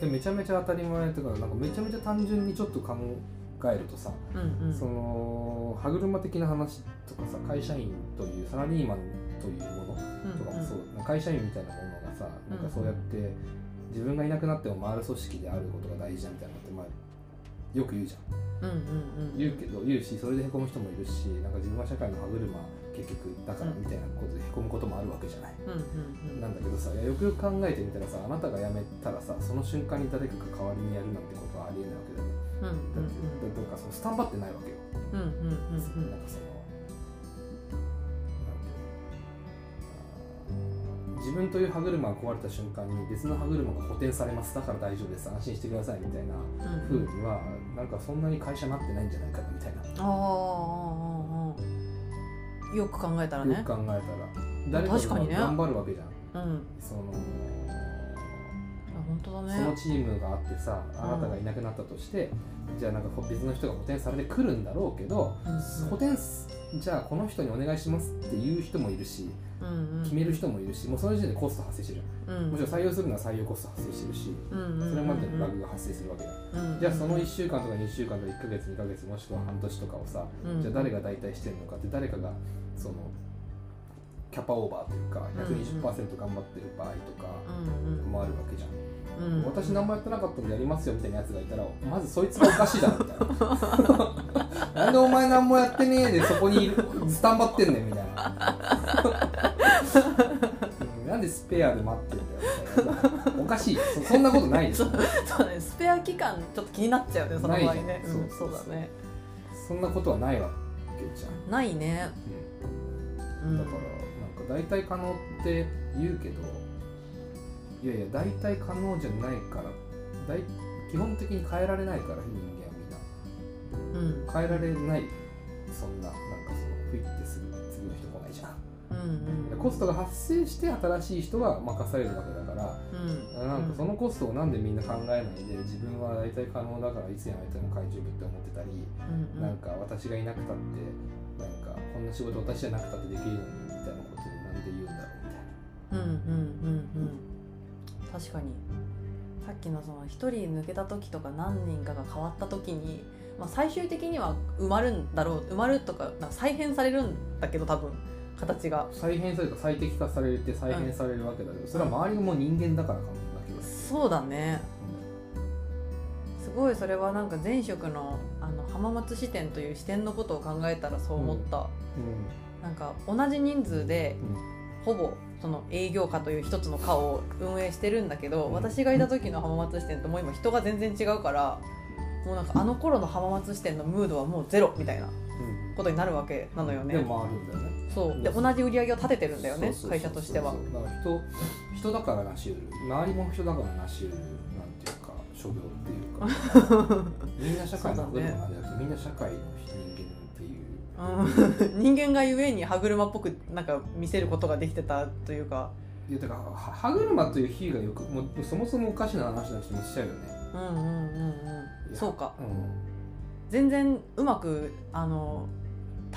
のでめちゃめちゃ当たり前とかなんかめちゃめちゃ単純にちょっと考えるとさ、うんうん。うんその歯車的な話とかさ会社員というサラリーマンというものとかもそう、会社員みたいなものがさなんかそうやって自分がいなくなっても回る組織であることが大事だみたいなのってまあよく言うじゃんうんうんうん。言うけど言うしそれでへこむ人もいるしなんか自分は社会の歯車結局だからみたいなことでへこむこともあるわけじゃない、なんだけどさよくよく考えてみたらさあなたが辞めたらさその瞬間に誰かが代わりにやるなんてことはありえないわけだよね。うんだってスタンバってないわけよ、うんうんうんうん。なんかその自分という歯車が壊れた瞬間に別の歯車が補填されます。だから大丈夫です。安心してくださいみたいなふうには、うん、なんかそんなに会社になってないんじゃないかなみたいな。ああよく考えたらね。よく考えたら。誰かが頑張るわけじゃん、うん、その本当だね。そのチームがあってさあなたがいなくなったとして、うん、じゃあなんか別の人が補填されてくるんだろうけど、うん、補填じゃあこの人にお願いしますっていう人もいるし決める人もいるしもうその時点でコスト発生してる、うん、もちろん採用するのは採用コスト発生してるし、それまでのラグが発生するわけだ、じゃあその1週間とか2週間とか1か月2か月もしくは半年とかをさ、じゃあ誰が代替してるのかって誰かがそのキャパオーバーというか120%頑張ってる場合とかもあるわけじゃん。うん、私何もやってなかったんでやりますよみたいなやつがいたらまずそいつがおかしいだろみたいな。なんでお前何もやってねえでそこにいるスタンバってんねんみたいな。なんでスペアで待ってんだよみたいな。おかしいそそんなことないでしょそうね。スペア期間ちょっと気になっちゃうねその場合ね、うん、そう。だね。そんなことはないわ。けじゃん。ないね、うん、だからなんか大体可能って言うけどいやいや大体可能じゃないから大基本的に変えられないから人間はみんな、うん、変えられないそんななんかそのフイッてする次の人来ないじゃん。うんうん、コストが発生して新しい人が任されるわけだから、うん、なんかそのコストをなんでみんな考えないで自分は大体可能だからいつやめても怪獣部って思ってたり、うんうん、なんか私がいなくたってなんかこんな仕事私じゃなくたってできるのにみたいなことをなんで言うんだろうみたいな。うんうんうんうん確かに。さっきのその1人抜けた時とか何人かが変わった時に、まあ、最終的には埋まるんだろう埋まるとかなんか再編されるんだけど多分。形が。再編されるか最適化されて再編されるわけだけど、うん、それは周りがもう人間だからかもだけど。そうだね、うん、すごいそれはなんか前職のあの浜松支店という視点のことを考えたらそう思った、うん、なんか同じ人数で、ほぼその営業課という一つの課を運営してるんだけど、うん、私がいた時の浜松支店ともう今人が全然違うからもうなんかあの頃の浜松支店のムードはもうゼロみたいなことになるわけなのよね。でもあるんだよね。そう。で同じ売り上げを立ててるんだよね会社としては。だから人人だからなし得る。周りも人だからなし得るなんていうか諸行っていうか。みんな社会のことなんだけど、みんな社会の 人間がゆえに歯車っぽくなんか見せることができてたというか。いやだから歯車という比喩がよくもうそもそもおかしな話な気もしちゃうよね。うんうんうんうんそうか、うん、全然うまくあの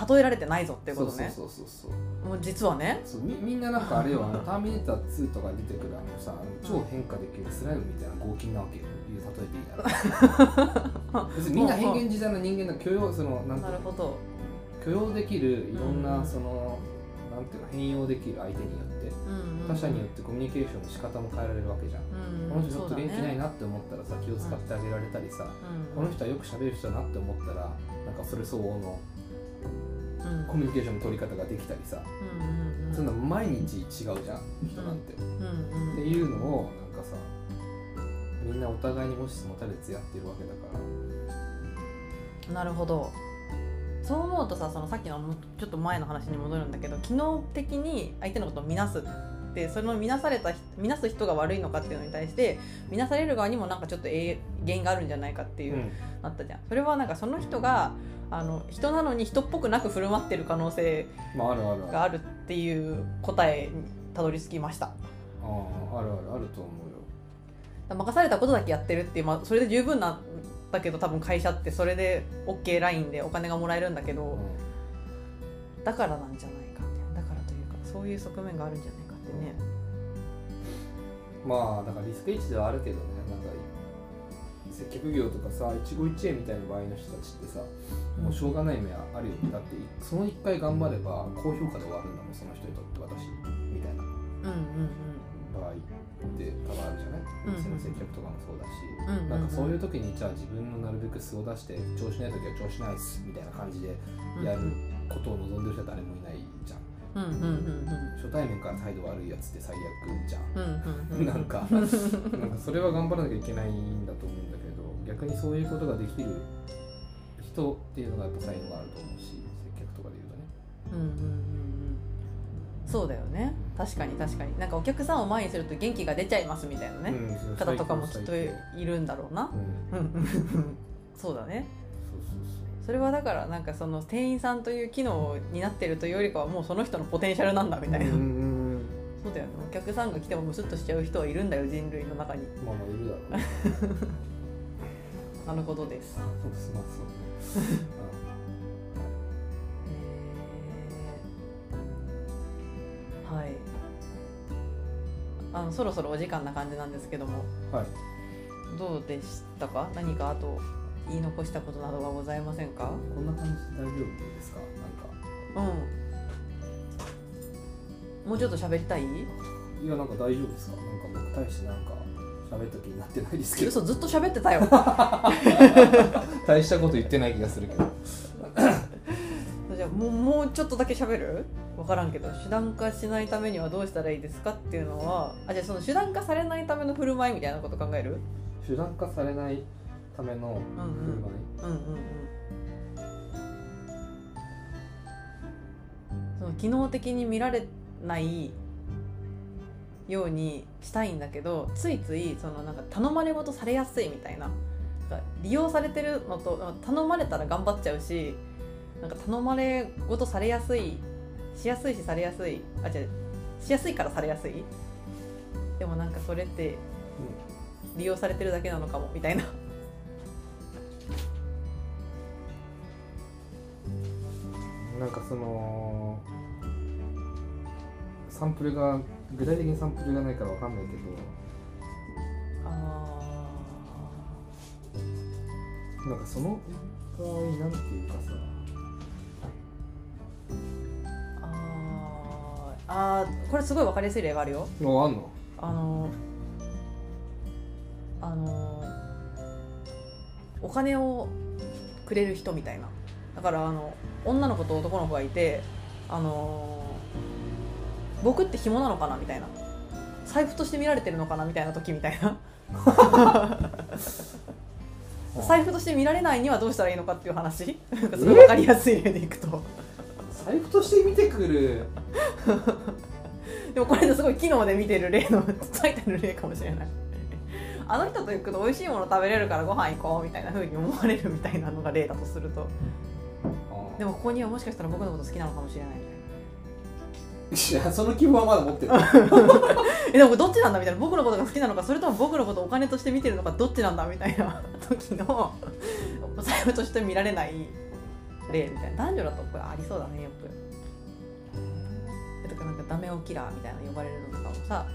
例えられてないぞってことね。そうそうそうそうもう実はね。そうみみんななんかあれよあの ターミネーター2とか出てくるあのさ超変化できるスライムみたいな合金なわけよ例えていいなら 別にみんな変幻自在の人間の許容そのなんなるほど許容できるいろんなその、うん、なんていうか変容できる相手によって、うんうん、他者によってコミュニケーションの仕方も変えられるわけじゃん、うんうん、この人ちょっと元気ないなって思ったらさ、気を使ってあげられたりさ、この人はよく喋る人だなって思ったらなんかそれ相応のコミュニケーションの取り方ができたりさ、うんうんうん、そういうの毎日違うじゃん人なんて、うんうん、っていうのをなんかさみんなお互いに持ちつ持たれつやってるわけだから。なるほどそう思うとさそのさっきのちょっと前の話に戻るんだけど機能的に相手のことを見なすってその見なされた見なす人が悪いのかっていうのに対して見なされる側にもなんかちょっと原因があるんじゃないかっていう、うん、なったじゃん。それはなんかその人があの人なのに人っぽくなく振る舞ってる可能性があるっていう答えにたどり着きました、あああるあるあると思うよ。任されたことだけやってるっていう、まあ、それで十分なだけど多分会社ってそれで OK ラインでお金がもらえるんだけど、うん、だからなんじゃないかだからというかそういう側面があるんじゃないかってね、うん、まあだからリスクイチではあるけどねなんか接客業とかさ一期一会みたいな場合の人たちってさ、もうしょうがない目はあるよだってその1回頑張れば高評価で終わるんだもんその人にとって私みたいな。場合って多分あるじゃない？店の接客とかもそうだし、うん、なんかそういう時にじゃあ自分のなるべく素を出して調子ない時は調子ないっすみたいな感じでやることを望んでる人は誰もいないじゃん。初対面から態度悪いやつって最悪じゃん、なんかなんかそれは頑張らなきゃいけないんだと思うんだけど逆にそういうことができる人っていうのがやっぱ才能があると思うし接客とかで言うとね。うんうんうんそうだよね。確かに確かに。なんかお客さんを前にすると元気が出ちゃいますみたいなね、うん、方とかもきっといるんだろうな、うん、そうだね。それはだからなんかその店員さんという機能になってるというよりかはもうその人のポテンシャルなんだみたいな、そうだよね。お客さんが来てもムスッとしちゃう人はいるんだよ人類の中に。まあまあいるだろうなるほどです。そうそう あのそろそろお時間な感じなんですけども、はい、どうでしたか？何かあと言い残したことなどはございませんか？こんな感じで大丈夫ですか？なんか。うん。もうちょっと喋りたい？いやなんか大丈夫ですか？なんか僕大してなんか喋った気になってないですけど。嘘ずっと喋ってたよ。大したこと言ってない気がするけど。じゃあもうもうちょっとだけ喋る？分からんけど手段化しないためにはどうしたらいいですかっていうのはあじゃあその手段化されないための振る舞いみたいなこと考える？手段化されないための振る舞い、うんうん、うんうんその機能的に見られないようにしたいんだけどついついそのなんか頼まれ事されやすいみたいな。利用されてるのと頼まれたら頑張っちゃうしなんか頼まれ事されやすいしやすいしされやすい。あ違う。しやすいからされやすい？でもなんかそれって利用されてるだけなのかもみたいな。なんかそのサンプルが具体的にサンプルがないからわかんないけど。あなんかその場合なんていうかさあこれすごい分かりやすい例があるよ。ああんの？あのあのお金をくれる人みたいな。だからあの女の子と男の子がいてあの僕って紐なのかなみたいな。財布として見られてるのかなみたいな時みたいな。財布として見られないにはどうしたらいいのかっていう話。すごい分かりやすい例でいくと。財布として見てくる でもこれすごい機能で見てる例の最たる例かもしれない。あの人と行くと美味しいもの食べれるからご飯行こうみたいなふうに思われるみたいなのが例だとすると。でもここにはもしかしたら僕のこと好きなのかもしれない。みたいないやその気分はまだ持ってる。えでもどっちなんだみたいな。僕のことが好きなのかそれとも僕のことをお金として見てるのかどっちなんだみたいな時の 財布として見られない例みたいな。男女だとこれありそうだねよくとかダメオキラーみたいな呼ばれるのとかもさ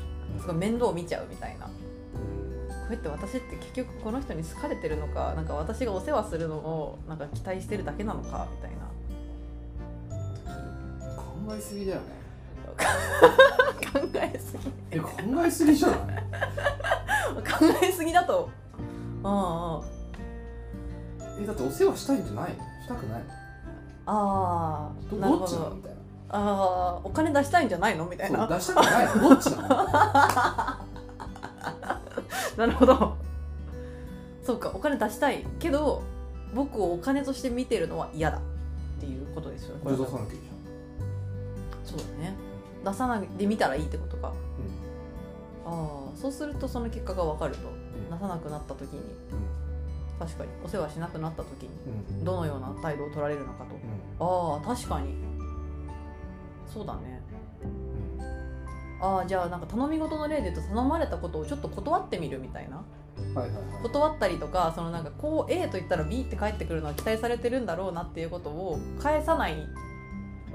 すごい面倒見ちゃうみたいな。こうやって私って結局この人に好かれてるのかなんか私がお世話するのをなんか期待してるだけなのかみたいな。考えすぎだよね。考えすぎ。え考えすぎじゃない？考えすぎだと。ああえだってお世話したいんじゃない？のしたくない？ああなるほど。みたいなああお金出したいんじゃないの？みたいな。出したくない。どっちなの？なるほど。そうかお金出したいけど僕をお金として見てるのは嫌だっていうことですよね。これ出さなきゃいいじゃん。そうだね。出さないで見たらいいってことか、うん、ああそうするとその結果が分かると、うん、出さなくなった時に、うん。確かに。お世話しなくなった時に。どのような態度を取られるのかと、うん、ああ確かにそうだね、うん、ああじゃあなんか頼み事の例で言うと頼まれたことをちょっと断ってみるみたいな、はいはいはい、断ったりとかそのなんかこう A と言ったら B って返ってくるのは期待されてるんだろうなっていうことを返さない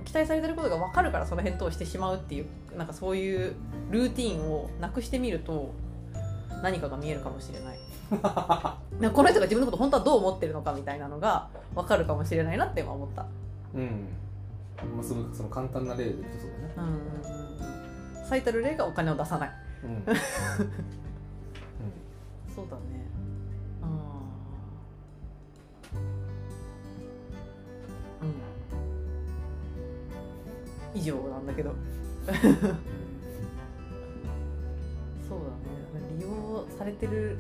期待されてることが分かるからその返答をしてしまうっていうなんかそういうルーティンをなくしてみると何かが見えるかもしれない。この人が自分のこと本当はどう思ってるのかみたいなのが分かるかもしれないなって今思った。うんまあそのその簡単な例で言うとそうだね。うん最たる例がお金を出さない、うん、うん、そうだね。うん。以上なんだけど。そうだね。利用されてる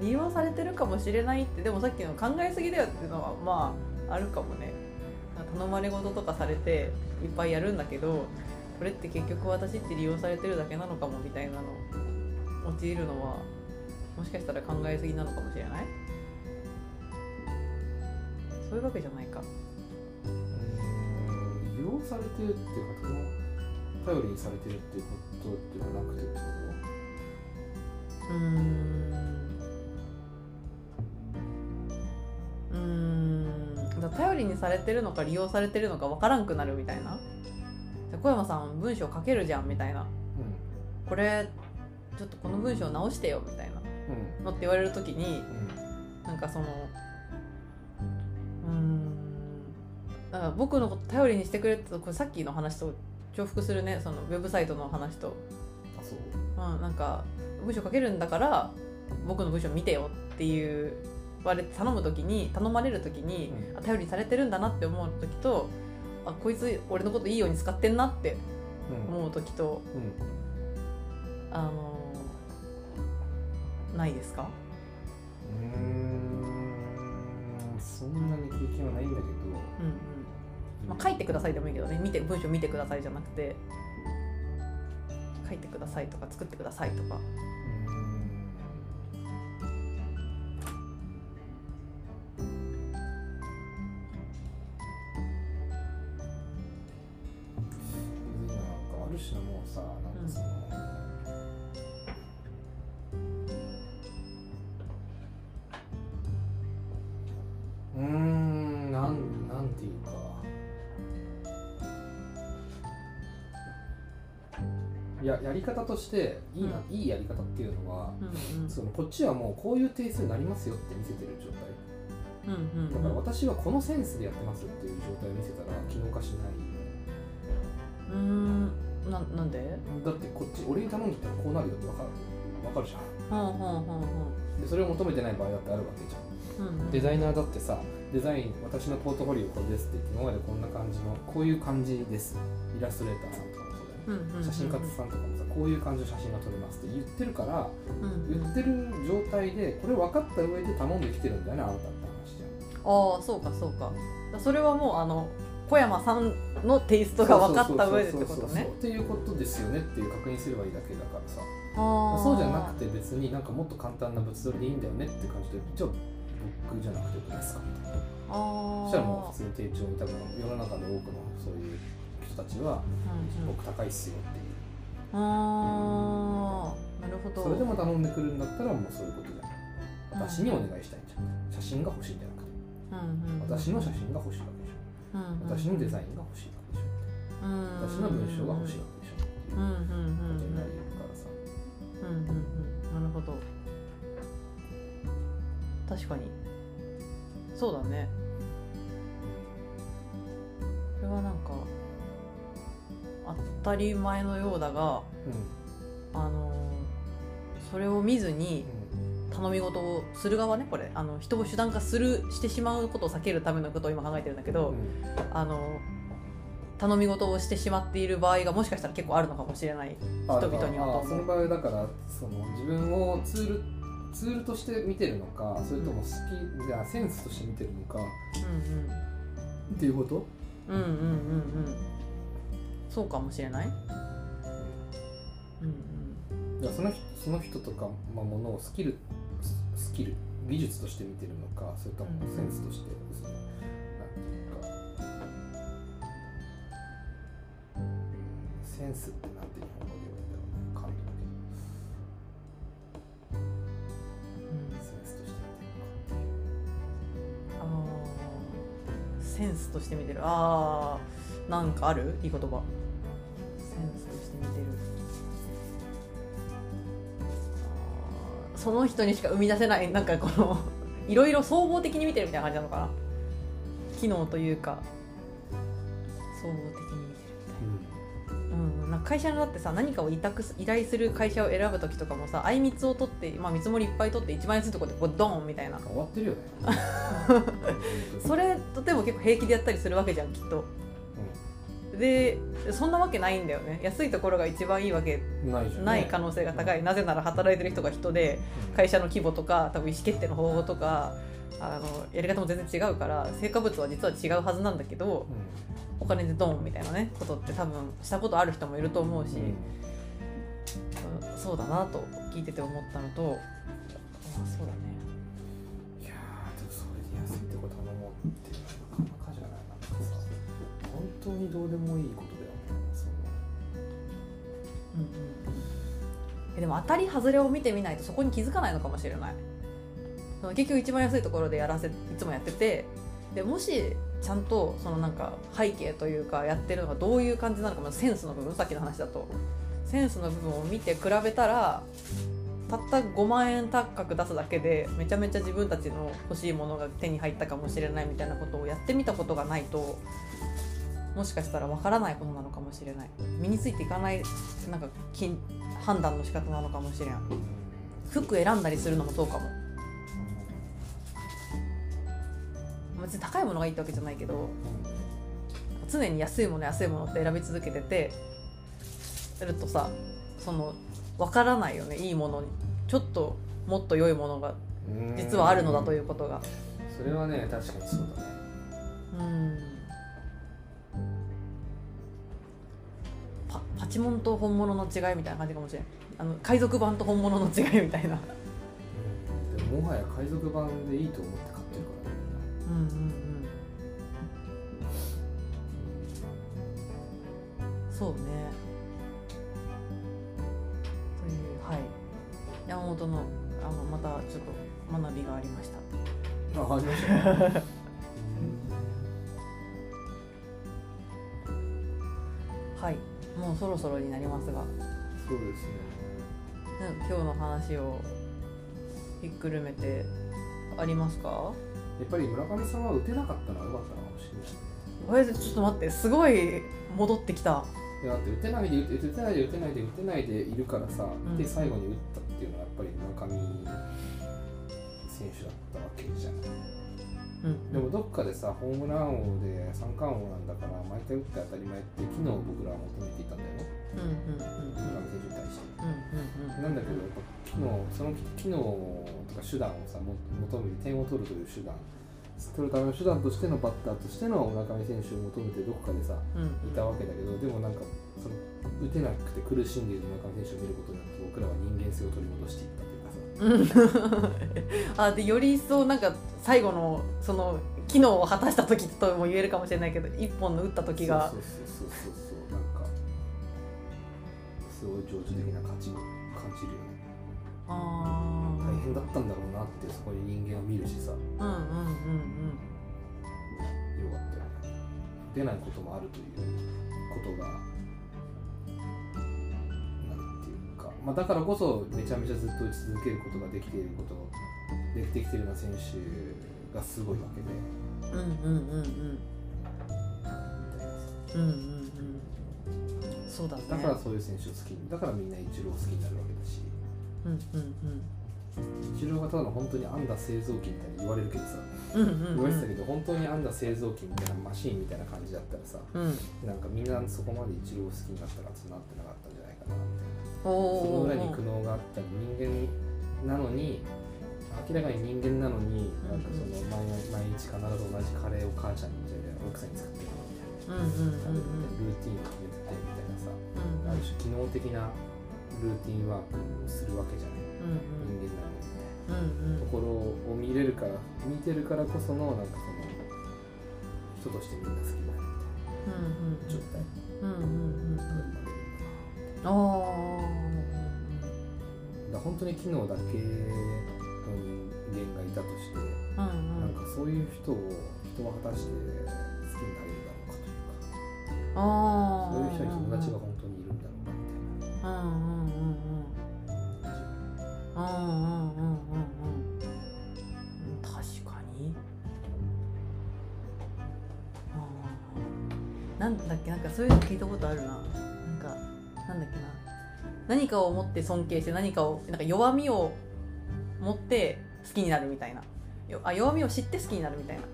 利用されてるかもしれないってでもさっきの考えすぎだよっていうのはまああるかもね頼まれ事とかされていっぱいやるんだけどこれって結局私って利用されてるだけなのかもみたいなの陥るのはもしかしたら考えすぎなのかもしれない？そういうわけじゃないか。うん利用されてるっていうか頼りにされてるっていうことではなくてってこと？うん。うんだ頼りにされてるのか利用されてるのか分からんくなるみたいな。小山さん文章書けるじゃんみたいな、うん、これちょっとこの文章直してよみたいな。のって言われる時に、うん、なんかそのうんだから僕のこと頼りにしてくれてこれさっきの話と重複するね。そのウェブサイトの話と。あそう、うん、なんか文章書けるんだから僕の文章見てよっていう頼む時に頼まれる時に、うん、頼りにされてるんだなって思う時とあこいつ俺のこといいように使ってんなって思う時と、うん、あのないですか？うんそんなに経験はないんだけど、うんうん。まあ、書いてくださいでもいいけどね。見て文章見てくださいじゃなくて書いてくださいとか作ってくださいとか。方としていいな、うん、いいやり方っていうのは、うんうん、そのこっちはもうこういう定数になりますよって見せてる状態、うんうんうん、だから私はこのセンスでやってますっていう状態を見せたら機能化しない。うん。ななんで？だってこっち俺に頼んでたらこうなるよって分かる。分かるじゃん、うんうんうんう。ん、でそれを求めてない場合だってあるわけじゃん、うんうん、デザイナーだってさデザイン私のポートフォリオこれですって言って今までこんな感じのこういう感じです。イラストレーターさんとか写真家さんとかもさこういう感じの写真が撮れますって言ってるから、言ってる状態でこれ分かった上で頼んできてるんだよねあんたって話じゃん。ああそうかそうか。それはもうあの小山さんのテイストが分かった上でってことね。っていうことですよねっていう確認すればいいだけだからさ。そうじゃなくて別になんかもっと簡単な物撮りでいいんだよねって感じでじゃあ僕じゃなくてよくないですかみたいな。そしたらもう普通に丁重に多分世の中の多くのそういうたちは僕高いっすよっていう、ああなるほど。それでも頼んでくるんだったらもうそういうことじゃない。私にお願いしたいんじゃん写真が欲しいんじゃなくて、私の写真が欲しいわけでしょ、私のデザインが欲しいわけでしょ、私の文章が欲しいわけでしょ。っていうことになりからさ。うんうんうんなるほど。確かに。そうだね。これはなんか当たり前のようだが、うん、あのそれを見ずに頼み事をする側ねこれ。あの人を手段化するしてしまうことを避けるためのことを今考えてるんだけど、うん、あの頼み事をしてしまっている場合がもしかしたら結構あるのかもしれない人々にはとその場合だからその自分をツールツールとして見てるのかそれとも好き、うん、じゃセンスとして見てるのか、うんうん、っていうこと？うんうんうんうんそうかもしれない？うんうん。そのその人とか、まあ、ものをスキルスキル技術として見てるのかそれともセンスとしてですね、うん、なんていうか、うん、センスってなんて日本語で言うんだろうな感動だけど、うん、センスとして見てるのかああセンスとして見てる。ああなんかある？いい言葉その人にしか生み出せないなんかこの いろいろ総合的に見てるみたいな感じなのかな。機能というか。総合的に見てるみたいな,、うん、なんか会社のだってさ何かを委託依頼する会社を選ぶ時とかもさあいみつを取って、まあ、見積もりいっぱい取って一番安いところでこうドーンみたいな。終わってるよね。それとても結構平気でやったりするわけじゃんきっとでそんなわけないんだよね。安いところが一番いいわけ。ない可能性が高い、なぜなら働いてる人が人で会社の規模とか多分意思決定の方法とかあのやり方も全然違うから成果物は実は違うはずなんだけど、うん、お金でドンみたいなねことって多分したことある人もいると思うし、うん、そうだなと聞いてて思ったのとあそうだね。いやでもそれで安いってことは当にどうでもいいことだよねその。うんうんでも当たり外れを見てみないとそこに気づかないのかもしれない。結局一番安いところでやらせいつもやってて。でもしちゃんとそのなんか背景というかやってるのがどういう感じなのかセンスの部分さっきの話だと。センスの部分を見て比べたらたった5万円高く出すだけでめちゃめちゃ自分たちの欲しいものが手に入ったかもしれないみたいなことをやってみたことがないともしかしたらわからないことなのかもしれない。身についていかないなんか判断の仕方なのかもしれん。服選んだりするのもそうかも。別に高いものがいいってわけじゃないけど常に安いもの安いものって選び続けててするとさその分からないよねいいものに。ちょっともっと良いものが実はあるのだということが。それはね確かにそうだね。うんパパチモンと本物の違いみたいな感じかもしれないあの海賊版と本物の違いみたいな、うん、でももはや海賊版でいいと思って買ってるから。ねうんうんうん。そうね。というはい。山本のあのまたちょっと学びがありました。あありました。はいもうそろそろになりますが。そうですね。今日の話をひっくるめてありますか？やっぱり村上さんは打てなかったのは良かったのかもしれない。ちょっと待ってすごい戻ってきた。いやだって打てないで打てないで打てないで打てないでいるからさ、うん、で最後に打ったっていうのはやっぱり村上選手だったわけじゃない、うん、でもどっかでさホームラン王で三冠王なんだから毎回打って当たり前って昨日僕らは求めていたんだよね、うんうんうん、村上選手に対して、うんうんうん、なんだけどやっぱ昨日その機能とか手段をさ求めて点を取るという手段。取るための手段としてのバッターとしての村上選手を求めてどこかでさ、うん、いたわけだけどでもなんかその打てなくて苦しんでいる村上選手を見ることによって僕らは人間性を取り戻していったと あでより一層なんか最後のその機能を果たした時とも言えるかもしれないけど一本の打った時が。そうそうそうそう。なんかすごい情緒的な価値を感じるよね。あ大変だったんだろうなってそこに人間を見るしさ。うんうんうんうん。よかったよね。出ないこともあるということがまあ、だからこそめちゃめちゃずっと打ち続けることができていることできてきているような選手がすごいわけで。うんうんうんうんうんうんうんそうだねだからそういう選手を好きにだからみんなイチローを好きになるわけだしうんうんうん治療がただの本当に編んだ製造機みたいに言われるけどさ、うんうんうん、言われてたけど本当に編んだ製造機みたいなマシーンみたいな感じだったらさ、うん、なんかみんなそこまで一郎好きになったらそうなってなかったんじゃないかなみたいなその裏に苦悩があったり人間なのに明らかに人間なのに、なんかその毎毎日必ず同じカレーを母ちゃんみたいな奥さんに作ってるみたいな、うんうんうん、ルーティンを決めてみたいなさ、うん、ある種機能的なルーティンワークをするわけじゃない、うんうん、人間なのにね、うんうん、ところを見れるから見てるからこそのなんかその人としてみんな好きになるみたいな状態、うんうんうん、ああだ本当に機能だけの人間がいたとして、うんうん、なんかそういう人を人は果たして好きになれるだろうかというかあそういう人に友達が本当にいるんだろうかみたいな。うんうんうんうん。うんうんうん確かに。なんだっけ？なんかそういうの聞いたことあるな。なんかなんだっけな。何かを持って尊敬して何かをなんか弱みを持って好きになるみたいな。あ弱みを知って好きになるみたいな、う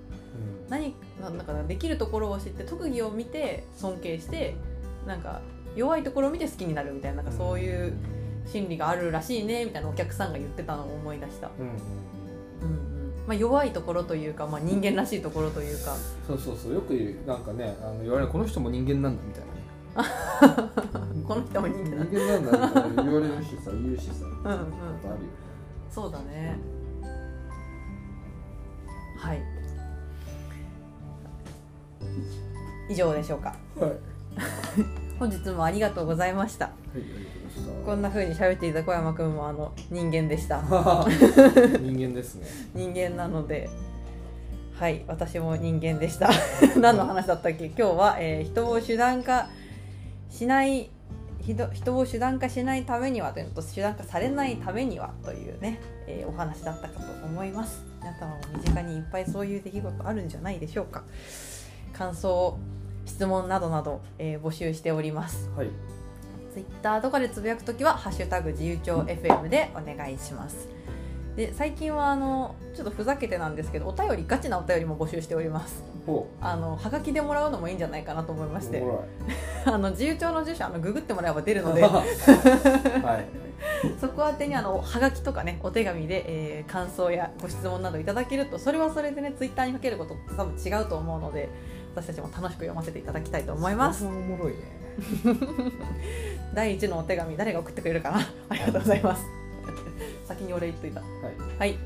ん、何なんだかできるところを知って特技を見て尊敬してなんか弱いところを見て好きになるみたいな。なんかそういう、うん心理があるらしいねみたいなお客さんが言ってたのを思い出した、うんうんうん、まあ、弱いところというか、まあ、人間らしいところというか。そうそうそう。よくなんかねあの言われるこの人も人間なんだみたいな この人も人間人間なんだみたいな言われるしさ言うしさ、うんうん、あるよそうだね。はい。以上でしょうか。はい。本日もありがとうございました、はい、ありがとうございました。こんなふうに喋っていた小山君もあの人間でした。人間ですね。人間なので。はい私も人間でした。何の話だったっけ？今日は、えー、人を手段化しない人人を手段化しないためにはというのと手段化されないためにはというね、えー、お話だったかと思います。皆様も身近にいっぱいそういう出来事あるんじゃないでしょうか。感想質問などなど、えー、募集しております、はい、ツイッターとかでつぶやくときは「ハッシュタグ自由帳 FM」でお願いしますで最近はあのちょっとふざけてなんですけどお便りガチなお便りも募集しております。あのはがきでもらうのもいいんじゃないかなと思いまして。あの自由帳の住所あのググってもらえば出るので、はい、そこ宛てにあのはがきとかねお手紙で、えー、感想やご質問などいただけるとそれはそれでねツイッターにかけることって多分違うと思うので私たちも楽しく読ませていただきたいと思います。おもろいね。第一のお手紙誰が送ってくれるかな。ありがとうございます 先にお礼言っといた。はい、はい、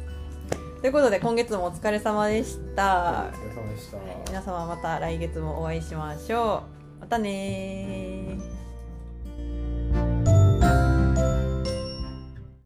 ということで今月もお疲れ様でした、お疲れ様でした、皆様また来月もお会いしましょう。またね